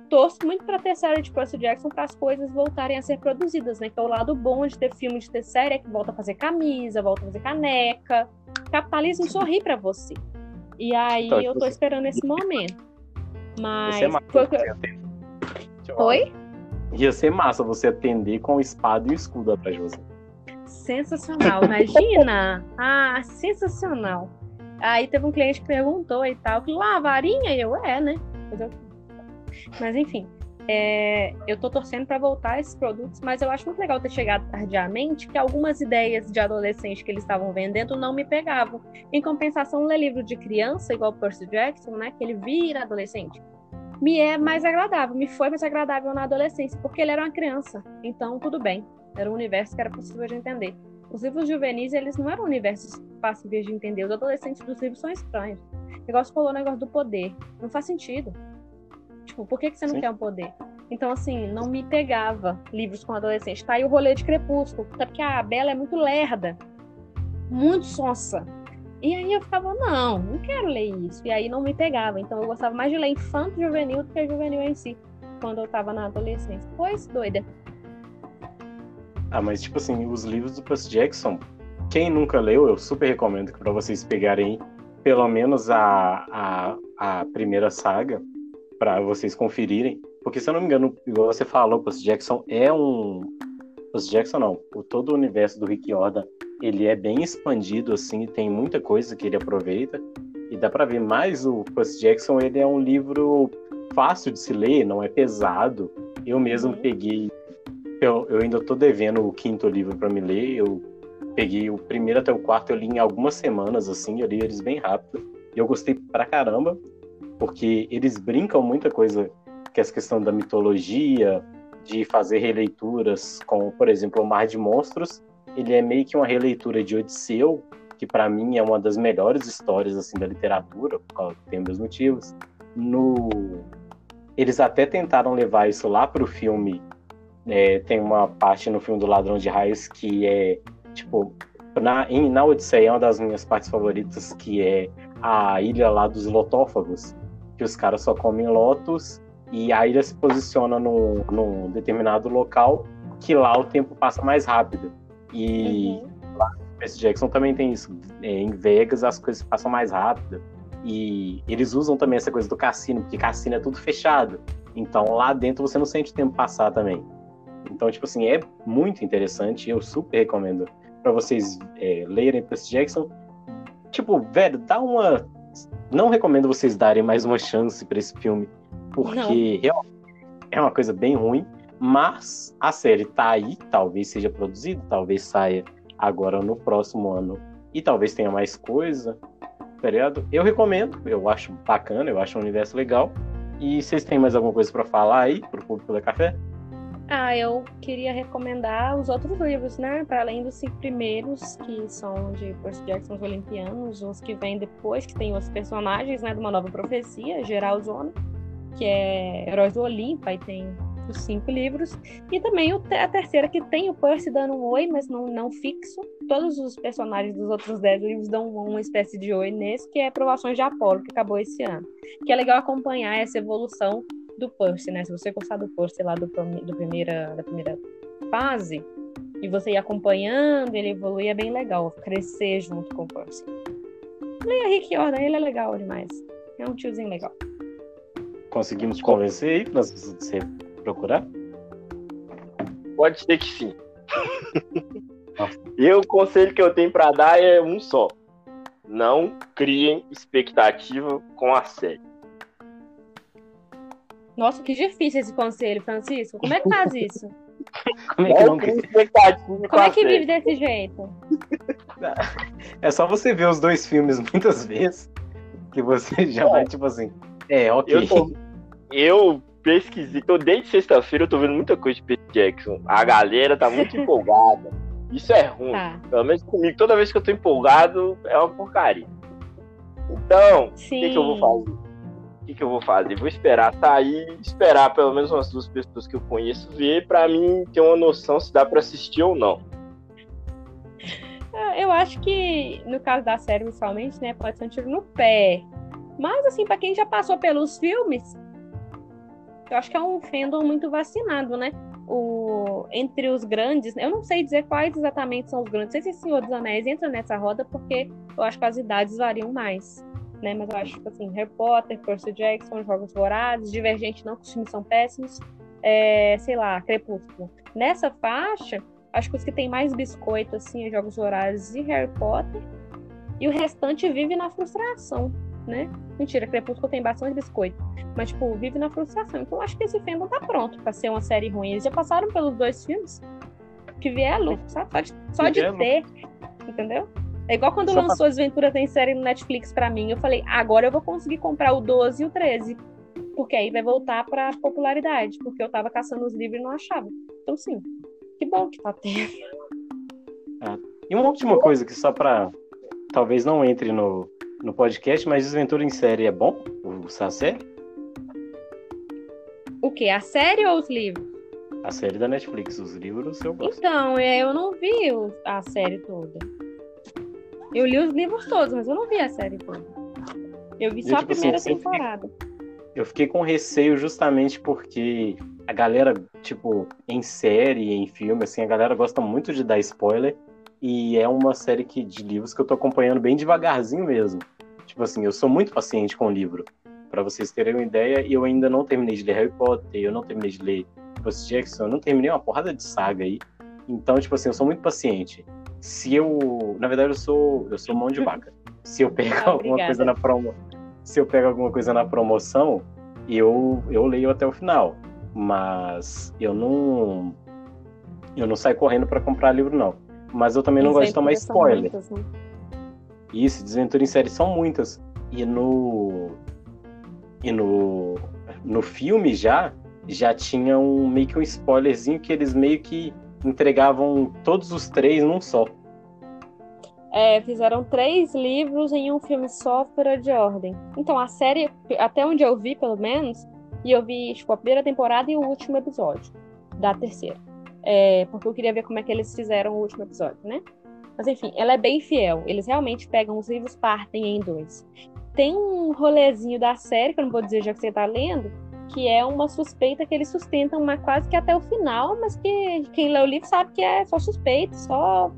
torço muito para ter série de Percy Jackson para as coisas voltarem a ser produzidas, né? Que é o lado bom de ter filme, de ter série, é que volta a fazer camisa, volta a fazer caneca. capitalismo sorri para você. E aí então, eu tô esperando esse momento. Mas. Você é foi... Oi? Ia ser massa você atender com espada e escudo atrás de você. Sensacional, imagina! ah, sensacional. Aí teve um cliente que perguntou e tal, que lá, varinha? E eu, é, né? Mas enfim, é, eu tô torcendo para voltar esses produtos, mas eu acho muito legal ter chegado tardiamente, que algumas ideias de adolescente que eles estavam vendendo não me pegavam. Em compensação, ler livro de criança, igual Percy Jackson, né, que ele vira adolescente, me é mais agradável, me foi mais agradável na adolescência, porque ele era uma criança. Então, tudo bem. Era um universo que era possível de entender. Os livros juvenis, eles não eram universos fáceis de entender. Os adolescentes dos livros são estranhos. O negócio falou o negócio do poder. Não faz sentido. Tipo, por que, que você não Sim. quer o poder? Então, assim, não me pegava livros com adolescente. Tá aí o rolê de Crepúsculo, até porque a Bela é muito lerda, muito sonsa. E aí eu ficava, não, não quero ler isso. E aí não me pegava. Então eu gostava mais de ler infanto juvenil do que juvenil em si, quando eu tava na adolescência. Pois, doida. Ah, mas tipo assim, os livros do Percy Jackson, quem nunca leu, eu super recomendo para vocês pegarem pelo menos a, a, a primeira saga, para vocês conferirem. Porque, se eu não me engano, igual você falou, Percy Jackson é um. Percy Jackson não. O, todo o universo do Rick Jordan ele é bem expandido, assim, tem muita coisa que ele aproveita. E dá para ver mais o Percy Jackson, ele é um livro fácil de se ler, não é pesado. Eu mesmo uhum. peguei. Eu, eu ainda tô devendo o quinto livro para me ler. Eu peguei o primeiro até o quarto, eu li em algumas semanas, assim, eu li eles bem rápido. E eu gostei pra caramba porque eles brincam muita coisa que é essa questão da mitologia, de fazer releituras com, por exemplo, o Mar de Monstros, ele é meio que uma releitura de Odisseu, que para mim é uma das melhores histórias assim da literatura, por causa tem meus motivos. No eles até tentaram levar isso lá para o filme. É, tem uma parte no filme do Ladrão de Raios que é tipo na, em, na Odisseia é uma das minhas partes favoritas, que é a ilha lá dos lotófagos, que os caras só comem lotos e a ilha se posiciona num, num determinado local que lá o tempo passa mais rápido. E uhum. lá Percy Jackson também tem isso. É, em Vegas as coisas passam mais rápido. E eles usam também essa coisa do cassino, porque cassino é tudo fechado. Então lá dentro você não sente o tempo passar também. Então, tipo assim, é muito interessante. Eu super recomendo para vocês é, lerem Percy Jackson. Tipo, velho, dá uma não recomendo vocês darem mais uma chance para esse filme, porque é uma coisa bem ruim. Mas a série tá aí, talvez seja produzida, talvez saia agora no próximo ano e talvez tenha mais coisa, tá ligado? Eu recomendo, eu acho bacana, eu acho um universo legal. E vocês têm mais alguma coisa para falar aí pro público da café? Ah, eu queria recomendar os outros livros, né? Para além dos cinco primeiros, que são de Percy Jackson os Olimpianos, os que vêm depois, que tem os personagens, né? De uma nova profecia, Geral Zona, que é Heróis do Olimpo, aí tem os cinco livros. E também a terceira, que tem o Percy dando um oi, mas não, não fixo. Todos os personagens dos outros dez livros dão uma espécie de oi nesse, que é Provações de Apolo, que acabou esse ano. Que é legal acompanhar essa evolução do Percy, né? Se você gostar do Percy lá do, do primeira, da primeira fase, e você ir acompanhando, ele evoluir, é bem legal. Crescer junto com o Percy. Leia Rick Jordan, ele é legal demais. É um tiozinho legal. Conseguimos convencer aí pra você procurar? Pode ser que sim. e o conselho que eu tenho para dar é um só. Não criem expectativa com a série. Nossa, que difícil esse conselho, Francisco. Como é que faz isso? Como é que não Como é que vive desse jeito? É só você ver os dois filmes muitas vezes que você já vai, tipo assim, é, ok. Eu, tô, eu pesquisei, tô desde sexta-feira eu tô vendo muita coisa de Peter Jackson. A galera tá muito empolgada. Isso é ruim. Tá. Pelo menos comigo, toda vez que eu tô empolgado, é uma porcaria. Então, o que, que eu vou fazer? O que, que eu vou fazer? Vou esperar sair, esperar pelo menos umas duas pessoas que eu conheço ver, para mim ter uma noção se dá para assistir ou não. É, eu acho que, no caso da série, principalmente, né, pode ser um tiro no pé. Mas, assim, para quem já passou pelos filmes, eu acho que é um fandom muito vacinado, né? O, entre os grandes, eu não sei dizer quais exatamente são os grandes. Não sei se Senhor dos Anéis entra nessa roda, porque eu acho que as idades variam mais. Né? Mas eu acho que, assim, Harry Potter, Percy Jackson, Jogos Vorazes, Divergente não, que os filmes são péssimos. É, sei lá, Crepúsculo. Nessa faixa, Acho que os que tem mais biscoito, assim, é Jogos Horários e Harry Potter. E o restante vive na frustração, né? Mentira, Crepúsculo tem bastante biscoito. Mas, tipo, vive na frustração. Então, acho que esse fandom tá pronto pra ser uma série ruim. Eles já passaram pelos dois filmes. Que vier lucro, sabe? Só de, só de ter. Entendeu? É igual quando só lançou pra... As Venturas em série no Netflix pra mim. Eu falei, agora eu vou conseguir comprar o 12 e o 13. Porque aí vai voltar pra popularidade. Porque eu tava caçando os livros e não achava. Então, sim, que bom que tá tendo. É. E uma última coisa que só pra. Talvez não entre no, no podcast, mas Desventura em série é bom? O Sacé? O que? A série ou os livros? A série da Netflix, os livros eu gosto. Então, é, eu não vi a série toda. Eu li os livros todos, mas eu não vi a série toda. Eu vi só a tipo assim, primeira assim, temporada. Eu fiquei com receio justamente porque a galera, tipo, em série, em filme, assim, a galera gosta muito de dar spoiler. E é uma série que, de livros que eu tô acompanhando bem devagarzinho mesmo. Tipo assim, eu sou muito paciente com o livro. para vocês terem uma ideia, eu ainda não terminei de ler Harry Potter, eu não terminei de ler Percy Jackson, eu não terminei uma porrada de saga aí. Então, tipo assim, eu sou muito paciente. Se eu. Na verdade, eu sou. Eu sou mão de vaca. Se eu pego ah, alguma coisa na promo. Se eu pego alguma coisa na promoção, eu, eu leio até o final mas eu não eu não saio correndo para comprar livro não. Mas eu também não gosto de tomar spoiler. Muitas, né? Isso, desventura em série são muitas. E no e no no filme já já tinha um meio que um spoilerzinho que eles meio que entregavam todos os três num só. É, fizeram três livros em um filme só fora de ordem. Então a série, até onde eu vi pelo menos, e eu vi, tipo, a primeira temporada e o último episódio da terceira. É, porque eu queria ver como é que eles fizeram o último episódio, né? Mas enfim, ela é bem fiel. Eles realmente pegam os livros, partem em dois. Tem um rolezinho da série, que eu não vou dizer já que você tá lendo, que é uma suspeita que eles sustentam uma quase que até o final, mas que quem lê o livro sabe que é só suspeito, só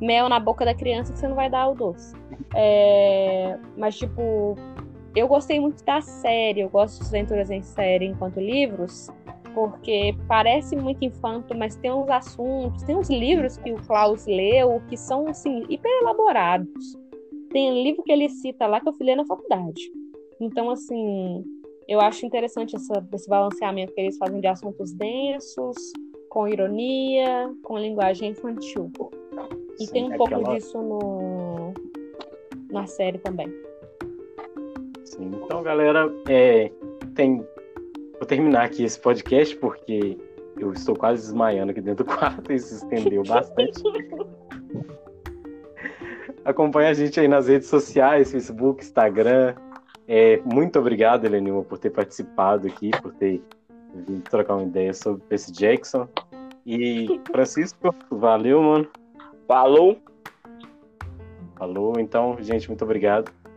mel na boca da criança que você não vai dar o doce. É, mas, tipo, eu gostei muito da série, eu gosto de aventuras em série enquanto livros, porque parece muito infanto, mas tem uns assuntos, tem uns livros que o Klaus leu que são assim hiper elaborados. Tem um livro que ele cita lá que eu fui ler na faculdade. Então, assim, eu acho interessante essa, esse balanceamento que eles fazem de assuntos densos, com ironia, com linguagem infantil. E Sim, tem um pouco aquela... disso no, na série também. Sim. Então, galera, é, tem... vou terminar aqui esse podcast porque eu estou quase desmaiando aqui dentro do quarto e se estendeu bastante. Acompanhe a gente aí nas redes sociais, Facebook, Instagram. É, muito obrigado, Helenilma, por ter participado aqui, por ter vindo trocar uma ideia sobre Percy Jackson. E Francisco, valeu, mano. Falou. Falou, então, gente, muito obrigado.